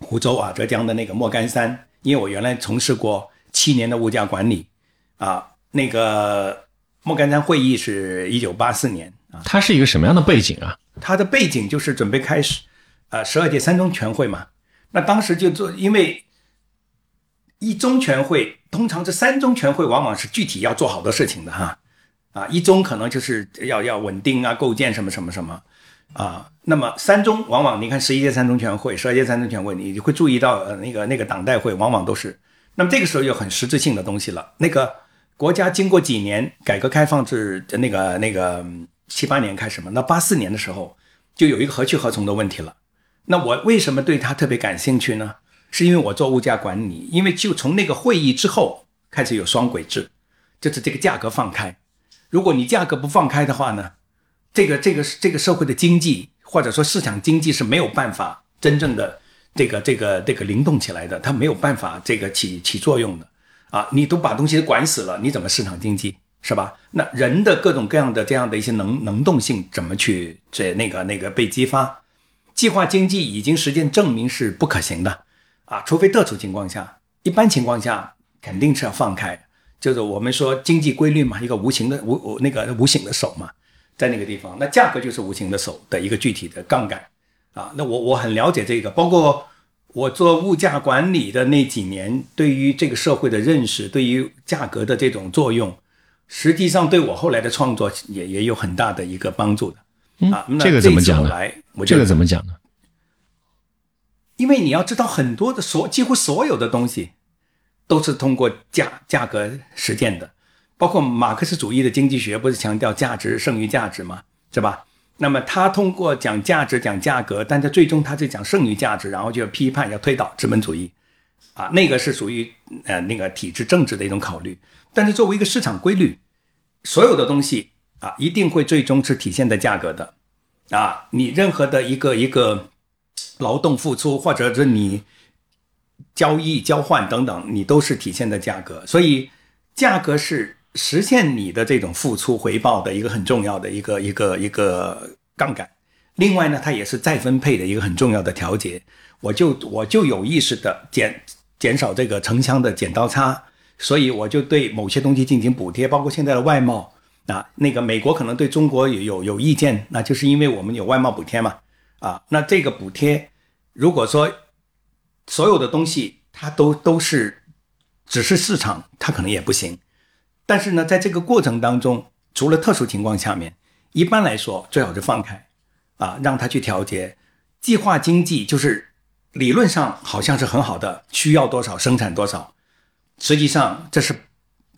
湖州啊，浙江的那个莫干山，因为我原来从事过七年的物价管理，啊，那个莫干山会议是一九八四年啊。它是一个什么样的背景啊？它的背景就是准备开始，啊，十二届三中全会嘛。那当时就做，因为一中全会通常这三中全会往往是具体要做好多事情的哈。啊，一中可能就是要要稳定啊，构建什么什么什么啊。那么三中往往你看十一届三中全会、十二届三中全会，你会注意到呃那个那个党代会往往都是。那么这个时候有很实质性的东西了。那个国家经过几年改革开放至那个那个七八年开始嘛，那八四年的时候就有一个何去何从的问题了。那我为什么对他特别感兴趣呢？是因为我做物价管理，因为就从那个会议之后开始有双轨制，就是这个价格放开。如果你价格不放开的话呢，这个这个这个社会的经济或者说市场经济是没有办法真正的这个这个这个灵动起来的，它没有办法这个起起作用的啊！你都把东西管死了，你怎么市场经济是吧？那人的各种各样的这样的一些能能动性怎么去这那个那个被激发？计划经济已经实践证明是不可行的。啊，除非特殊情况下，一般情况下肯定是要放开。就是我们说经济规律嘛，一个无形的无无那个无形的手嘛，在那个地方，那价格就是无形的手的一个具体的杠杆啊。那我我很了解这个，包括我做物价管理的那几年，对于这个社会的认识，对于价格的这种作用，实际上对我后来的创作也也有很大的一个帮助的。啊，这个怎么讲呢？这个怎么讲呢？因为你要知道，很多的所几乎所有的东西，都是通过价价格实践的，包括马克思主义的经济学不是强调价值剩余价值吗？是吧？那么他通过讲价值讲价格，但是最终他是讲剩余价值，然后就要批判要推倒资本主义，啊，那个是属于呃那个体制政治的一种考虑。但是作为一个市场规律，所有的东西啊，一定会最终是体现在价格的，啊，你任何的一个一个。劳动付出，或者是你交易交换等等，你都是体现在价格。所以，价格是实现你的这种付出回报的一个很重要的一个一个一个杠杆。另外呢，它也是再分配的一个很重要的调节。我就我就有意识的减减少这个城乡的剪刀差，所以我就对某些东西进行补贴，包括现在的外贸啊，那个美国可能对中国有有有意见，那就是因为我们有外贸补贴嘛。啊，那这个补贴，如果说所有的东西它都都是只是市场，它可能也不行。但是呢，在这个过程当中，除了特殊情况下面，一般来说最好是放开，啊，让它去调节。计划经济就是理论上好像是很好的，需要多少生产多少，实际上这是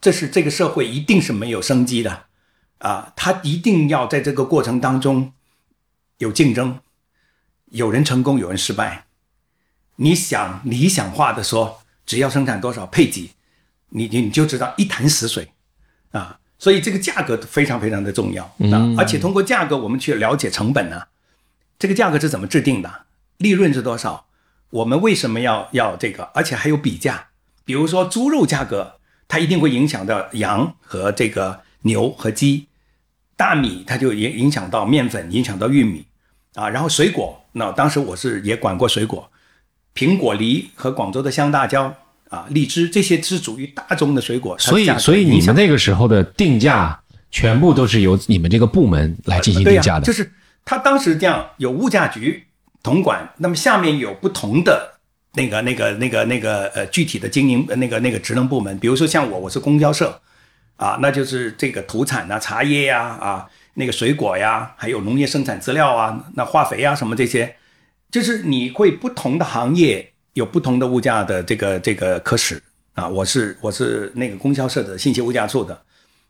这是这个社会一定是没有生机的，啊，他一定要在这个过程当中有竞争。有人成功，有人失败。你想理想化的说，只要生产多少配给，你你你就知道一潭死水啊！所以这个价格非常非常的重要啊！而且通过价格，我们去了解成本呢。这个价格是怎么制定的？利润是多少？我们为什么要要这个？而且还有比价，比如说猪肉价格，它一定会影响到羊和这个牛和鸡；大米它就影影响到面粉，影响到玉米。啊，然后水果，那当时我是也管过水果，苹果、梨和广州的香大蕉啊，荔枝这些是属于大宗的水果。所以，所以你们那个时候的定价全部都是由你们这个部门来进行定价的。就是他当时这样有物价局统管，那么下面有不同的那个、那个、那个、那个呃具体的经营那个、那个职能部门，比如说像我，我是供销社啊，那就是这个土产啊、茶叶呀啊。那个水果呀，还有农业生产资料啊，那化肥啊什么这些，就是你会不同的行业有不同的物价的这个这个科室啊。我是我是那个供销社的信息物价处的，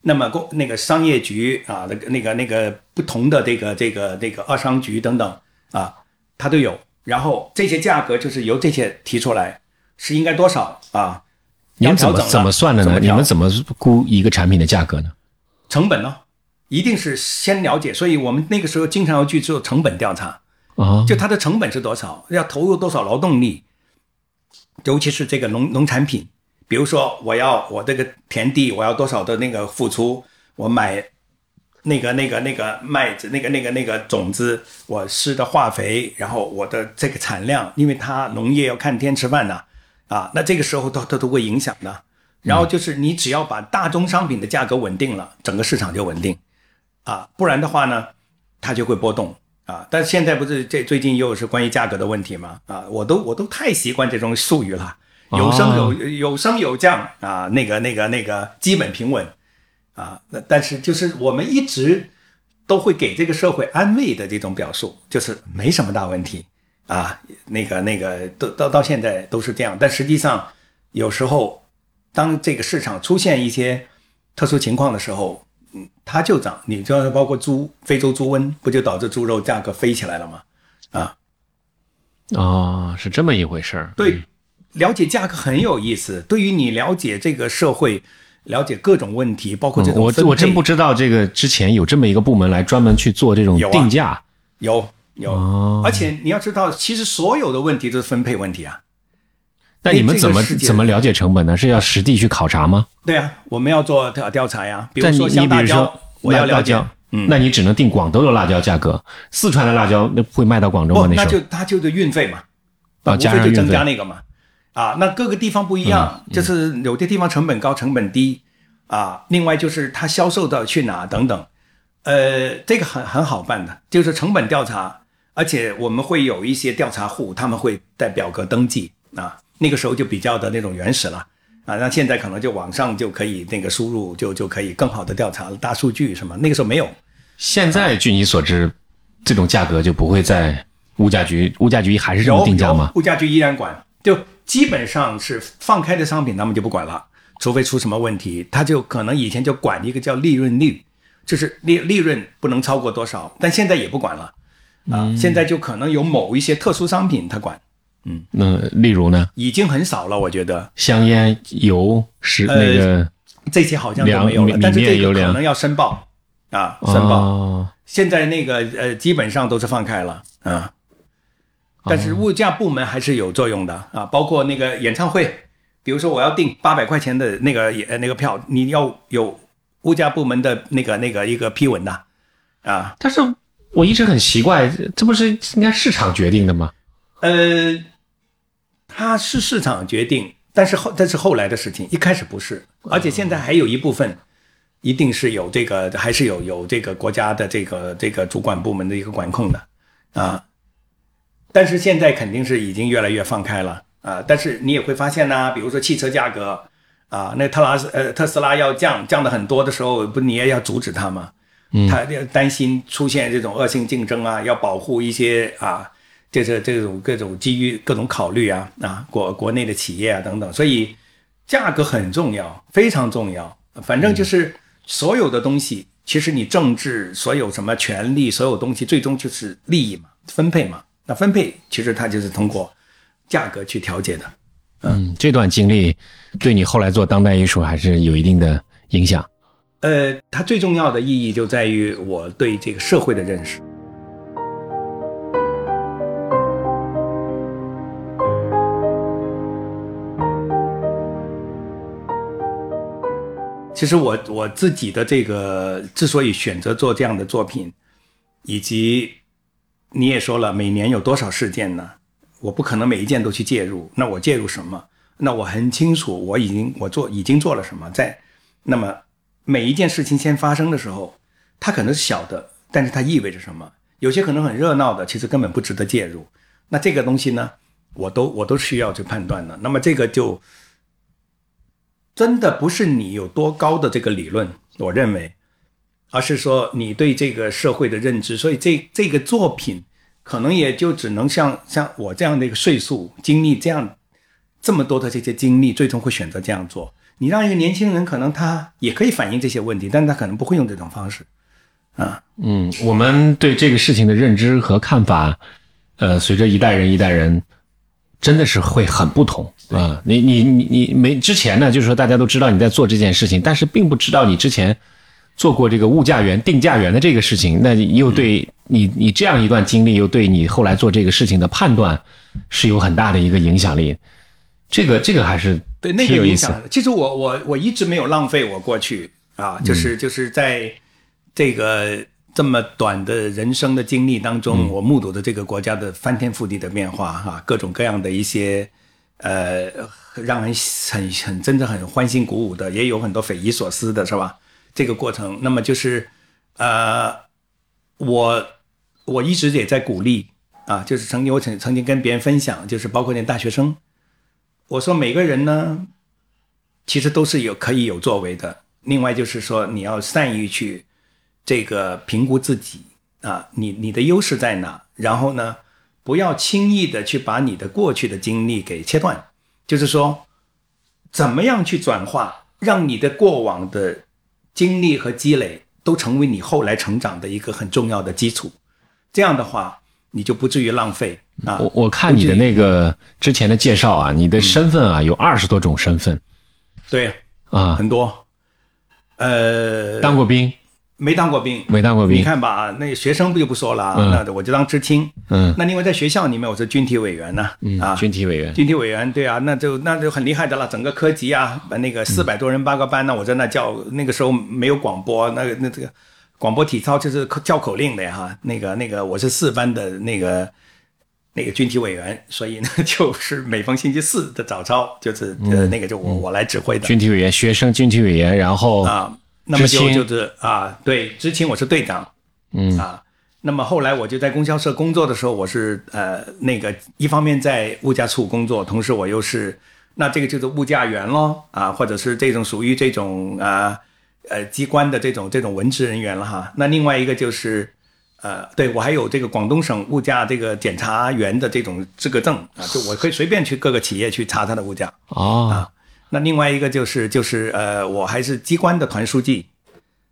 那么供那个商业局啊，那个那个那个不同的这个这个这个二商局等等啊，它都有。然后这些价格就是由这些提出来，是应该多少啊？你们怎么怎么算的呢？你们怎么估一个产品的价格呢？成本呢？一定是先了解，所以我们那个时候经常要去做成本调查，啊，就它的成本是多少，要投入多少劳动力，尤其是这个农农产品，比如说我要我这个田地我要多少的那个付出，我买那个那个那个麦子那个那个那个种子，我施的化肥，然后我的这个产量，因为它农业要看天吃饭呐，啊，那这个时候它它都会影响的。然后就是你只要把大宗商品的价格稳定了，整个市场就稳定。啊，不然的话呢，它就会波动啊。但是现在不是这最近又是关于价格的问题吗？啊，我都我都太习惯这种术语了，有升有有升有降啊，那个那个那个基本平稳。啊。那但是就是我们一直都会给这个社会安慰的这种表述，就是没什么大问题啊，那个那个都到到现在都是这样。但实际上有时候当这个市场出现一些特殊情况的时候，嗯，它就涨。你知道，包括猪，非洲猪瘟不就导致猪肉价格飞起来了吗？啊，哦，是这么一回事儿。对，了解价格很有意思。对于你了解这个社会，了解各种问题，包括这种我我真不知道这个之前有这么一个部门来专门去做这种定价。有有，哦而且你要知道，其实所有的问题都是分配问题啊。那你们怎么这个怎么了解成本呢？是要实地去考察吗？对啊，我们要做调调查呀。比如说像辣椒我要了解辣椒，嗯那你只能定广东的辣椒价格，四川的辣椒那会卖到广州吗？那就它就是运费嘛，啊无非就增加那个嘛。啊，那各个地方不一样，就是有的地方成本高，成本低啊。另外就是它销售到去哪等等，呃，这个很很好办的，就是成本调查，而且我们会有一些调查户，他们会带表格登记啊。那个时候就比较的那种原始了啊，那现在可能就网上就可以那个输入，就就可以更好的调查了，大数据什么，那个时候没有。现在据你所知，这种价格就不会在物价局，物价局还是这么定价吗？物价局依然管，就基本上是放开的商品他们就不管了，除非出什么问题，他就可能以前就管一个叫利润率，就是利利润不能超过多少，但现在也不管了啊，嗯。现在就可能有某一些特殊商品他管，嗯。那例如呢，已经很少了，我觉得。香烟、油是呃那个这些好像都没有了，但是这个可能要申报啊，申报。哦现在那个呃，基本上都是放开了啊，但是物价部门还是有作用的啊，包括那个演唱会，比如说我要订八百块钱的那个演那个票，你要有物价部门的那个那个一个批文的啊，但是我一直很奇怪，这不是应该市场决定的吗？呃，它是市场决定，但是后但是后来的事情，一开始不是，而且现在还有一部分。一定是有这个，还是有有这个国家的这个这个主管部门的一个管控的啊。但是现在肯定是已经越来越放开了啊。但是你也会发现呢、比如说汽车价格啊，那特拉斯呃特斯拉要降降的很多的时候，不你也要阻止它吗？嗯，他担心出现这种恶性竞争啊，要保护一些啊，这是这种各种基于各种考虑啊啊国国内的企业啊等等，所以价格很重要，非常重要。反正就是所有的东西，其实你政治所有什么权利，所有东西最终就是利益嘛，分配嘛。那分配其实它就是通过价格去调节的。嗯，这段经历对你后来做当代艺术还是有一定的影响。呃，它最重要的意义就在于我对这个社会的认识。其实我我自己的这个之所以选择做这样的作品，以及你也说了，每年有多少事件呢？我不可能每一件都去介入，那我介入什么？那我很清楚，我已经我做已经做了什么，在那么每一件事情先发生的时候，它可能是小的，但是它意味着什么？有些可能很热闹的，其实根本不值得介入。那这个东西呢，我都我都需要去判断的。那么这个就真的不是你有多高的这个理论，我认为，而是说你对这个社会的认知。所以这这个作品可能也就只能像像我这样的一个岁数，经历这样这么多的这些经历，最终会选择这样做。你让一个年轻人，可能他也可以反映这些问题，但他可能不会用这种方式。啊，嗯，我们对这个事情的认知和看法，呃，随着一代人一代人，真的是会很不同啊、你你你你没之前呢，就是说大家都知道你在做这件事情，但是并不知道你之前做过这个物价员、定价员的这个事情，那又对你你这样一段经历，又对你后来做这个事情的判断是有很大的一个影响力。这个这个还是对那个影响。其实我我我一直没有浪费我过去啊，就是就是在这个这么短的人生的经历当中，我目睹的这个国家的翻天覆地的变化哈、各种各样的一些呃，让人很很真的很欢欣鼓舞的，也有很多匪夷所思的，是吧？这个过程，那么就是呃，我我一直也在鼓励啊，就是曾经我曾曾经跟别人分享，就是包括那大学生。我说每个人呢，其实都是有可以有作为的另外就是说你要善于去这个评估自己啊，你你的优势在哪？然后呢，不要轻易的去把你的过去的经历给切断，就是说，怎么样去转化，让你的过往的经历和积累都成为你后来成长的一个很重要的基础。这样的话，你就不至于浪费啊。我我看你的那个之前的介绍啊，你的身份啊有二十多种身份，对啊，很多。呃，当过兵。没当过兵，没当过兵。你看吧，那学生不就不说了，那我就当知青。嗯，那另外在学校里面，我是军体委员呢。啊，军体委员，军体委员，对啊，那就那就很厉害的了。整个科级啊，那个四百多人八个班呢，我在那叫。那个时候没有广播，那个那这个广播体操就是叫口令的哈。那个那个，我是四班的那个那个军体委员，所以呢，就是每逢星期四的早操，就是呃那个就我我来指挥的。军体委员，学生军体委员，然后啊。那么就就是啊，对，知青我是队长，嗯啊，那么后来我就在供销社工作的时候，我是呃那个一方面在物价处工作，同时我又是那这个就是物价员咯，啊，或者是这种属于这种啊呃机关的这种这种文职人员了哈。那另外一个就是呃，对我还有这个广东省物价这个检查员的这种资格证啊，就我可以随便去各个企业去查他的物价啊。那另外一个就是就是呃，我还是机关的团书记，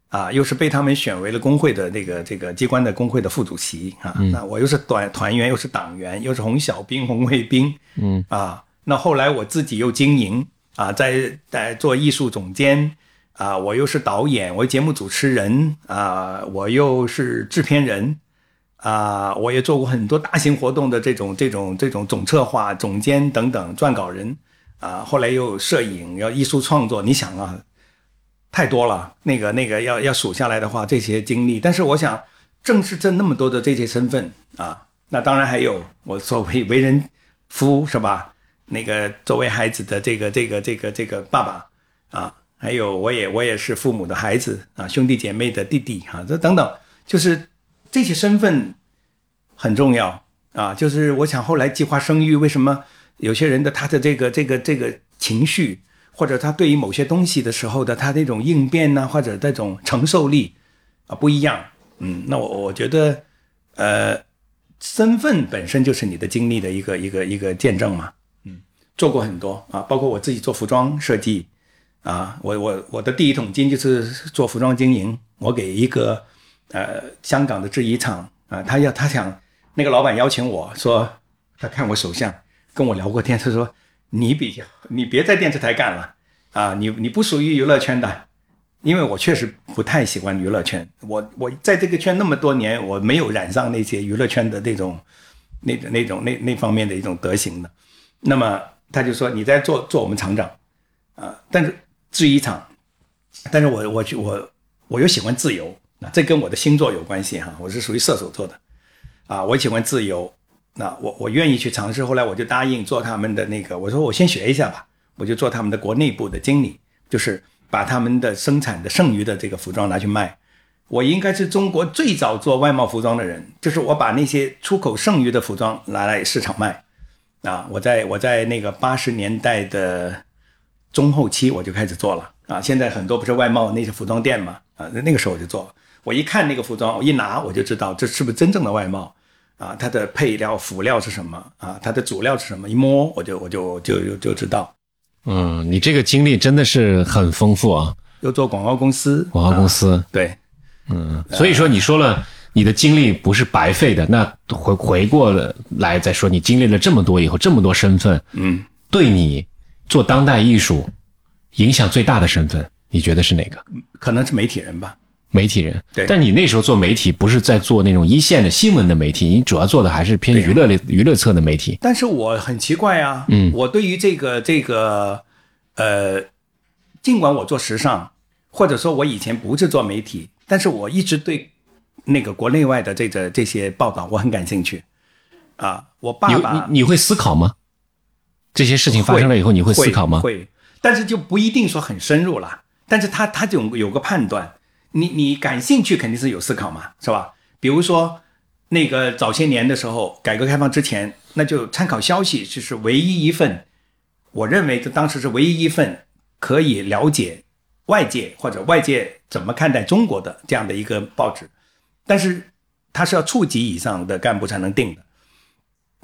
啊，又是被他们选为了工会的那个这个机关的工会的副主席啊。那我又是团团员，又是党员，又是红小兵、红卫兵，嗯啊。那后来我自己又经营啊，在在做艺术总监啊，我又是导演，我节目主持人啊，我又是制片人啊，我也做过很多大型活动的这种这种这种总策划、总监等等撰稿人。啊，后来又摄影，要艺术创作，你想啊，太多了。那个那个要要数下来的话，这些经历。但是我想，正是这那么多的这些身份啊，那当然还有我作为为人夫是吧？那个作为孩子的这个这个这个这个爸爸啊，还有我也我也是父母的孩子啊，兄弟姐妹的弟弟啊，这等等，就是这些身份很重要啊。就是我想后来计划生育，为什么？有些人的他的这个这个这个情绪，或者他对于某些东西的时候的他那种应变呢，或者这种承受力啊不一样。嗯，那我我觉得，呃，身份本身就是你的经历的一个一个一个见证嘛。嗯，做过很多啊，包括我自己做服装设计啊，我我我的第一桶金就是做服装经营。我给一个呃香港的制衣厂啊，他要他想那个老板邀请我说，他看我手相。跟我聊过天，他说：“你比较你别在电视台干了啊，你你不属于娱乐圈的，因为我确实不太喜欢娱乐圈。我我在这个圈那么多年，我没有染上那些娱乐圈的那种那那种那那方面的一种德行的。那么他就说你在做做我们厂长啊，但是制衣厂，但是我我我我又喜欢自由，这跟我的星座有关系哈，我是属于射手座的啊，我喜欢自由。”那我我愿意去尝试，后来我就答应做他们的那个，我说我先学一下吧，我就做他们的国内部的经理，就是把他们的生产的剩余的这个服装拿去卖。我应该是中国最早做外贸服装的人，就是我把那些出口剩余的服装拿来市场卖。啊，我在我在那个八十年代的中后期我就开始做了啊，现在很多不是外贸那些服装店嘛，啊，那个时候我就做，我一看那个服装，我一拿我就知道这是不是真正的外贸。啊，它的配料辅料是什么啊？它的主料是什么？一摸我就我就就就就知道。嗯，你这个经历真的是很丰富啊！又做广告公司，广告公司对，嗯，所以说你说了你的经历不是白费的。那回回过来再说，你经历了这么多以后，这么多身份，嗯，对你做当代艺术影响最大的身份，你觉得是哪个？可能是媒体人吧。媒体人，对，但你那时候做媒体不是在做那种一线的新闻的媒体，你主要做的还是偏娱乐类、娱乐侧的媒体。但是我很奇怪啊，嗯，我对于这个这个，呃，尽管我做时尚，或者说我以前不是做媒体，但是我一直对那个国内外的这个这些报道我很感兴趣。啊，我爸爸，你你会思考吗？这些事情发生了以后，你会思考吗？会，但是就不一定说很深入了。但是他他总有个判断。你你感兴趣肯定是有思考嘛，是吧？比如说那个早些年的时候，改革开放之前，那就参考消息就是唯一一份，我认为这当时是唯一一份可以了解外界或者外界怎么看待中国的这样的一个报纸，但是它是要处级以上的干部才能定的。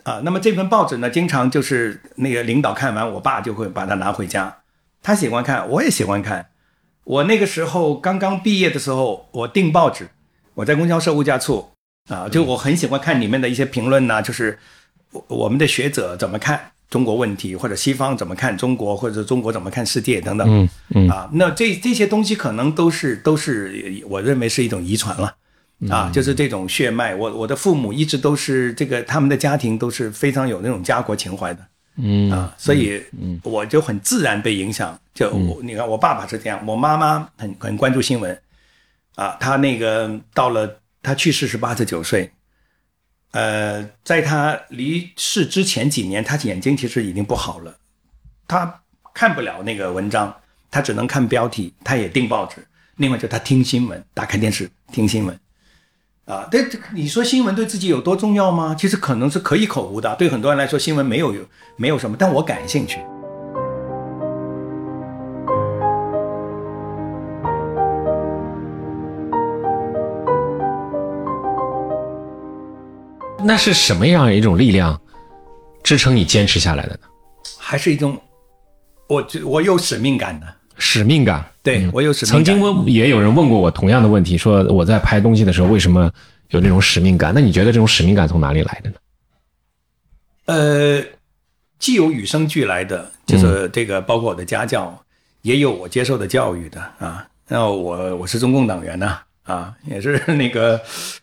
啊，那么这份报纸呢，经常就是那个领导看完，我爸就会把它拿回家。他喜欢看，我也喜欢看。我那个时候刚刚毕业的时候，我订报纸，我在供销社物价处啊，就我很喜欢看里面的一些评论呐，就是我我们的学者怎么看中国问题，或者西方怎么看中国，或者中国怎么看世界等等。嗯嗯啊，那这这些东西可能都是都是我认为是一种遗传了。啊，就是这种血脉。我我的父母一直都是这个，他们的家庭都是非常有那种家国情怀的。嗯啊，所以我就很自然被影响。就我你看，我爸爸是这样，我妈妈很很关注新闻。啊，他那个到了他去世是八十九岁，呃，在他离世之前几年，他眼睛其实已经不好了，他看不了那个文章，他只能看标题，他也订报纸。另外就他听新闻，打开电视听新闻。啊，但你说新闻对自己有多重要吗？其实可能是可以口无的。对很多人来说，新闻没有有没有什么，但我感兴趣。那是什么样一种力量支撑你坚持下来的呢？还是一种，我我有使命感的使命感。对我有使命感。曾经问也有人问过我同样的问题，说我在拍东西的时候为什么有那种使命感？那你觉得这种使命感从哪里来的呢？呃，既有与生俱来的，就是这个，包括我的家教，也有我接受的教育的啊。然后我我是中共党员呢，啊，也是那个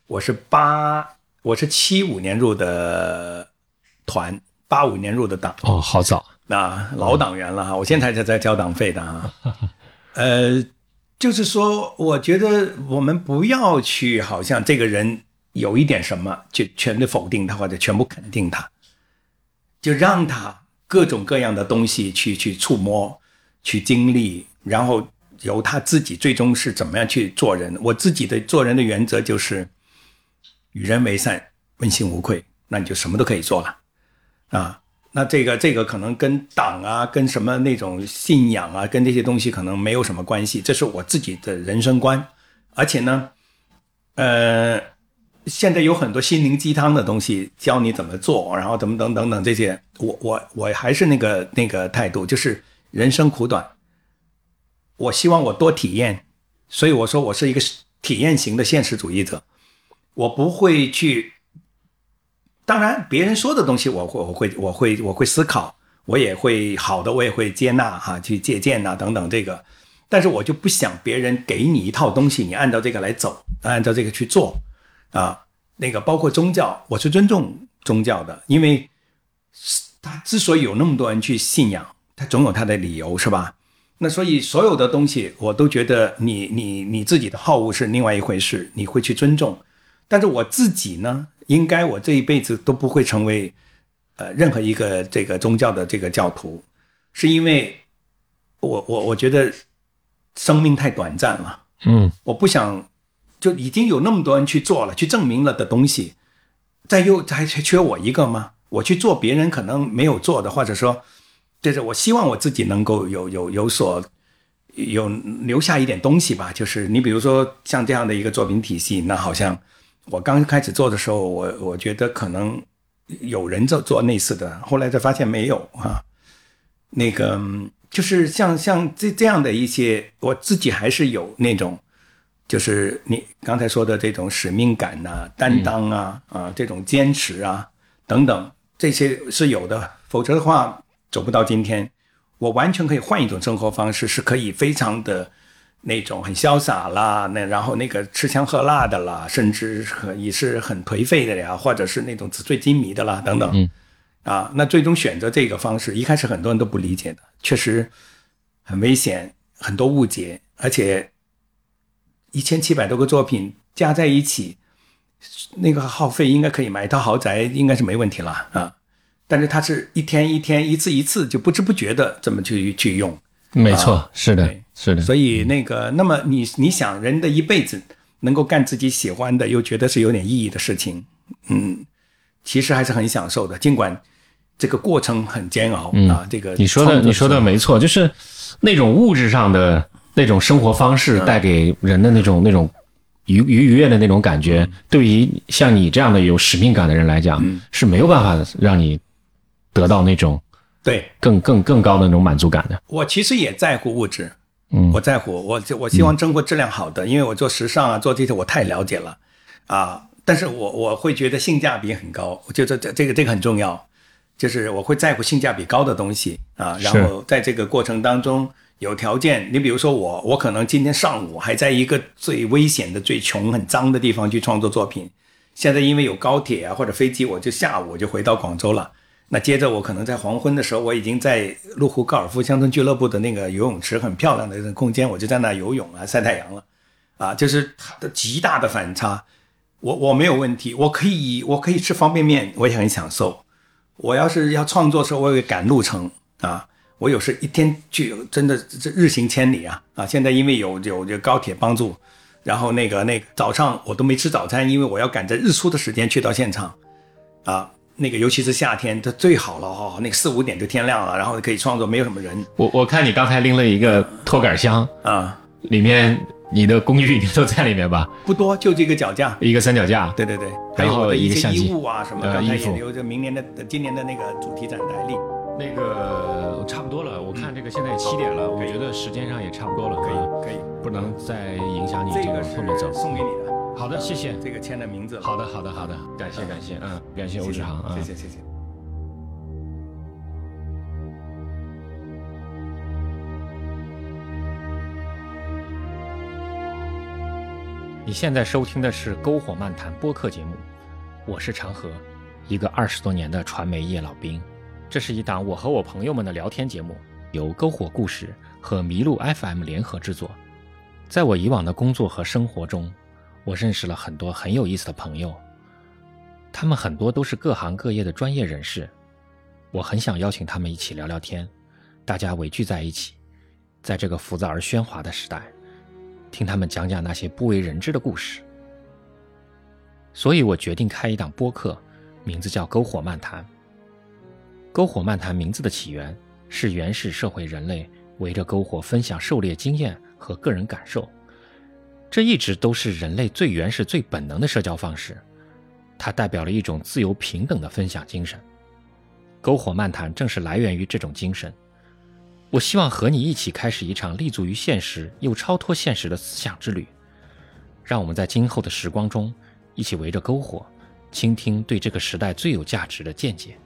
我是八。我是七五年入的团，八五年入的党。哦，好早，那老党员了哈。我现在才在交党费的啊。呃，就是说，我觉得我们不要去，好像这个人有一点什么，就全都否定他或者全部肯定他，就让他各种各样的东西去去触摸、去经历，然后由他自己最终是怎么样去做人。我自己的做人的原则就是。与人为善，问心无愧，那你就什么都可以做了，啊，那这个这个可能跟党啊，跟什么那种信仰啊，跟这些东西可能没有什么关系，这是我自己的人生观。而且呢，呃，现在有很多心灵鸡汤的东西教你怎么做，然后怎么等等等这些，我我我还是那个那个态度，就是人生苦短，我希望我多体验，所以我说我是一个体验型的现实主义者。我不会去，当然别人说的东西，我会我会我会我会思考，我也会好的，我也会接纳哈，去借鉴呐等等这个，但是我就不想别人给你一套东西，你按照这个来走，按照这个去做啊。那个包括宗教，我是尊重宗教的，因为他之所以有那么多人去信仰，他总有他的理由，是吧？那所以所有的东西，我都觉得你你你自己的好恶是另外一回事，你会去尊重。但是我自己呢，应该我这一辈子都不会成为，呃，任何一个这个宗教的这个教徒，是因为，我我我觉得生命太短暂了，嗯，我不想就已经有那么多人去做了，去证明了的东西，再又还还缺我一个吗？我去做别人可能没有做的，或者说，就是我希望我自己能够有有有所有留下一点东西吧。就是你比如说像这样的一个作品体系，那好像。我刚开始做的时候，我我觉得可能有人做做类似的，后来才发现没有啊。那个就是像像这这样的一些，我自己还是有那种，就是你刚才说的这种使命感呐、担当啊、啊这种坚持啊等等，这些是有的。否则的话，走不到今天。我完全可以换一种生活方式，是可以非常的。那种很潇洒啦，那然后那个吃香喝辣的啦，甚至也是很颓废的呀，或者是那种纸醉金迷的啦，等等，啊，那最终选择这个方式，一开始很多人都不理解的，确实很危险，很多误解，而且一千七百多个作品加在一起，那个耗费应该可以买一套豪宅，应该是没问题了啊。但是它是一天一天，一次一次，就不知不觉的这么去去用。没错，是的，是的。所以那个，那么你你想，人的一辈子能够干自己喜欢的，又觉得是有点意义的事情，嗯，其实还是很享受的。尽管这个过程很煎熬啊，这个你说的你说的没错，就是那种物质上的那种生活方式带给人的那种那种愉愉愉悦的那种感觉，对于像你这样的有使命感的人来讲，是没有办法让你得到那种对，更更更高的那种满足感的。我其实也在乎物质，嗯我在乎，我就我希望生活质量好的，因为我做时尚啊，做这些我太了解了，啊，但是我我会觉得性价比很高，我觉得这这个这个很重要，就是我会在乎性价比高的东西啊，然后在这个过程当中有条件，你比如说我，我可能今天上午还在一个最危险的、最穷、很脏的地方去创作作品，现在因为有高铁啊或者飞机，我就下午我就回到广州了。那接着我可能在黄昏的时候，我已经在麓湖高尔夫乡村俱乐部的那个游泳池很漂亮的那个空间，我就在那游泳啊晒太阳了，啊，就是它的极大的反差。我我没有问题，我可以我可以吃方便面，我也很享受。我要是要创作的时候，我也赶路程啊，我有时一天去真的这日行千里啊啊！现在因为有有有高铁帮助，然后那个那个早上我都没吃早餐，因为我要赶在日出的时间去到现场啊。那个尤其是夏天，它最好了哦，那个四五点就天亮了，然后可以创作，没有什么人我我看你刚才拎了一个拖杆箱，啊，里面你的工具你都在里面吧？不多，就这个脚架。一个三脚架，对对对，还然后一个相机衣物啊什么，呃刚才衣服也留着明年的今年的那个主题展台历。那个差不多了。我看这个现在七点了，我觉得时间上也差不多了，可以啊可以，不能再影响你这个后面走。送给你的。好的，谢谢。这个签的名字。好的，好的，好的，感谢，感谢，嗯，感谢欧志航啊，谢谢谢谢。你现在收听的是《篝火漫谈》播客节目，我是长河，一个二十多年的传媒业老兵。这是一档我和我朋友们的聊天节目，由篝火故事和麋鹿 FM 联合制作。在我以往的工作和生活中，我认识了很多很有意思的朋友，他们很多都是各行各业的专业人士。我很想邀请他们一起聊聊天，大家围聚在一起，在这个浮躁而喧哗的时代。听他们讲讲那些不为人知的故事。所以我决定开一档播客，名字叫《篝火漫谈》。篝火漫谈名字的起源是原始社会人类围着篝火分享狩猎经验和个人感受，这一直都是人类最原始、最本能的社交方式。它代表了一种自由平等的分享精神。篝火漫谈正是来源于这种精神。我希望和你一起开始一场立足于现实又超脱现实的思想之旅，让我们在今后的时光中一起围着篝火，倾听对这个时代最有价值的见解。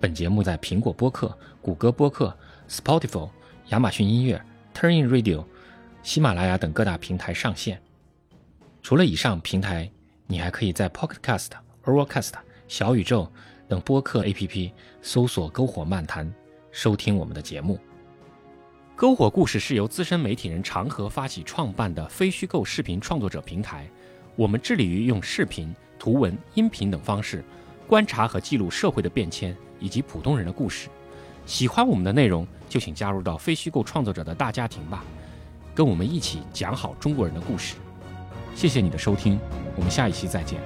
本节目在苹果播客、谷歌播客、Spotify、亚马逊音乐、Turnin Radio、喜马拉雅等各大平台上线。除了以上平台，你还可以在 Pocket Cast、Overcast、小宇宙等播客 APP 搜索“篝火漫谈”，收听我们的节目。篝火故事是由资深媒体人长河发起创办的非虚构视频创作者平台。我们致力于用视频、图文、音频等方式，观察和记录社会的变迁以及普通人的故事。喜欢我们的内容，就请加入到非虚构创作者的大家庭吧，跟我们一起讲好中国人的故事。谢谢你的收听，我们下一期再见。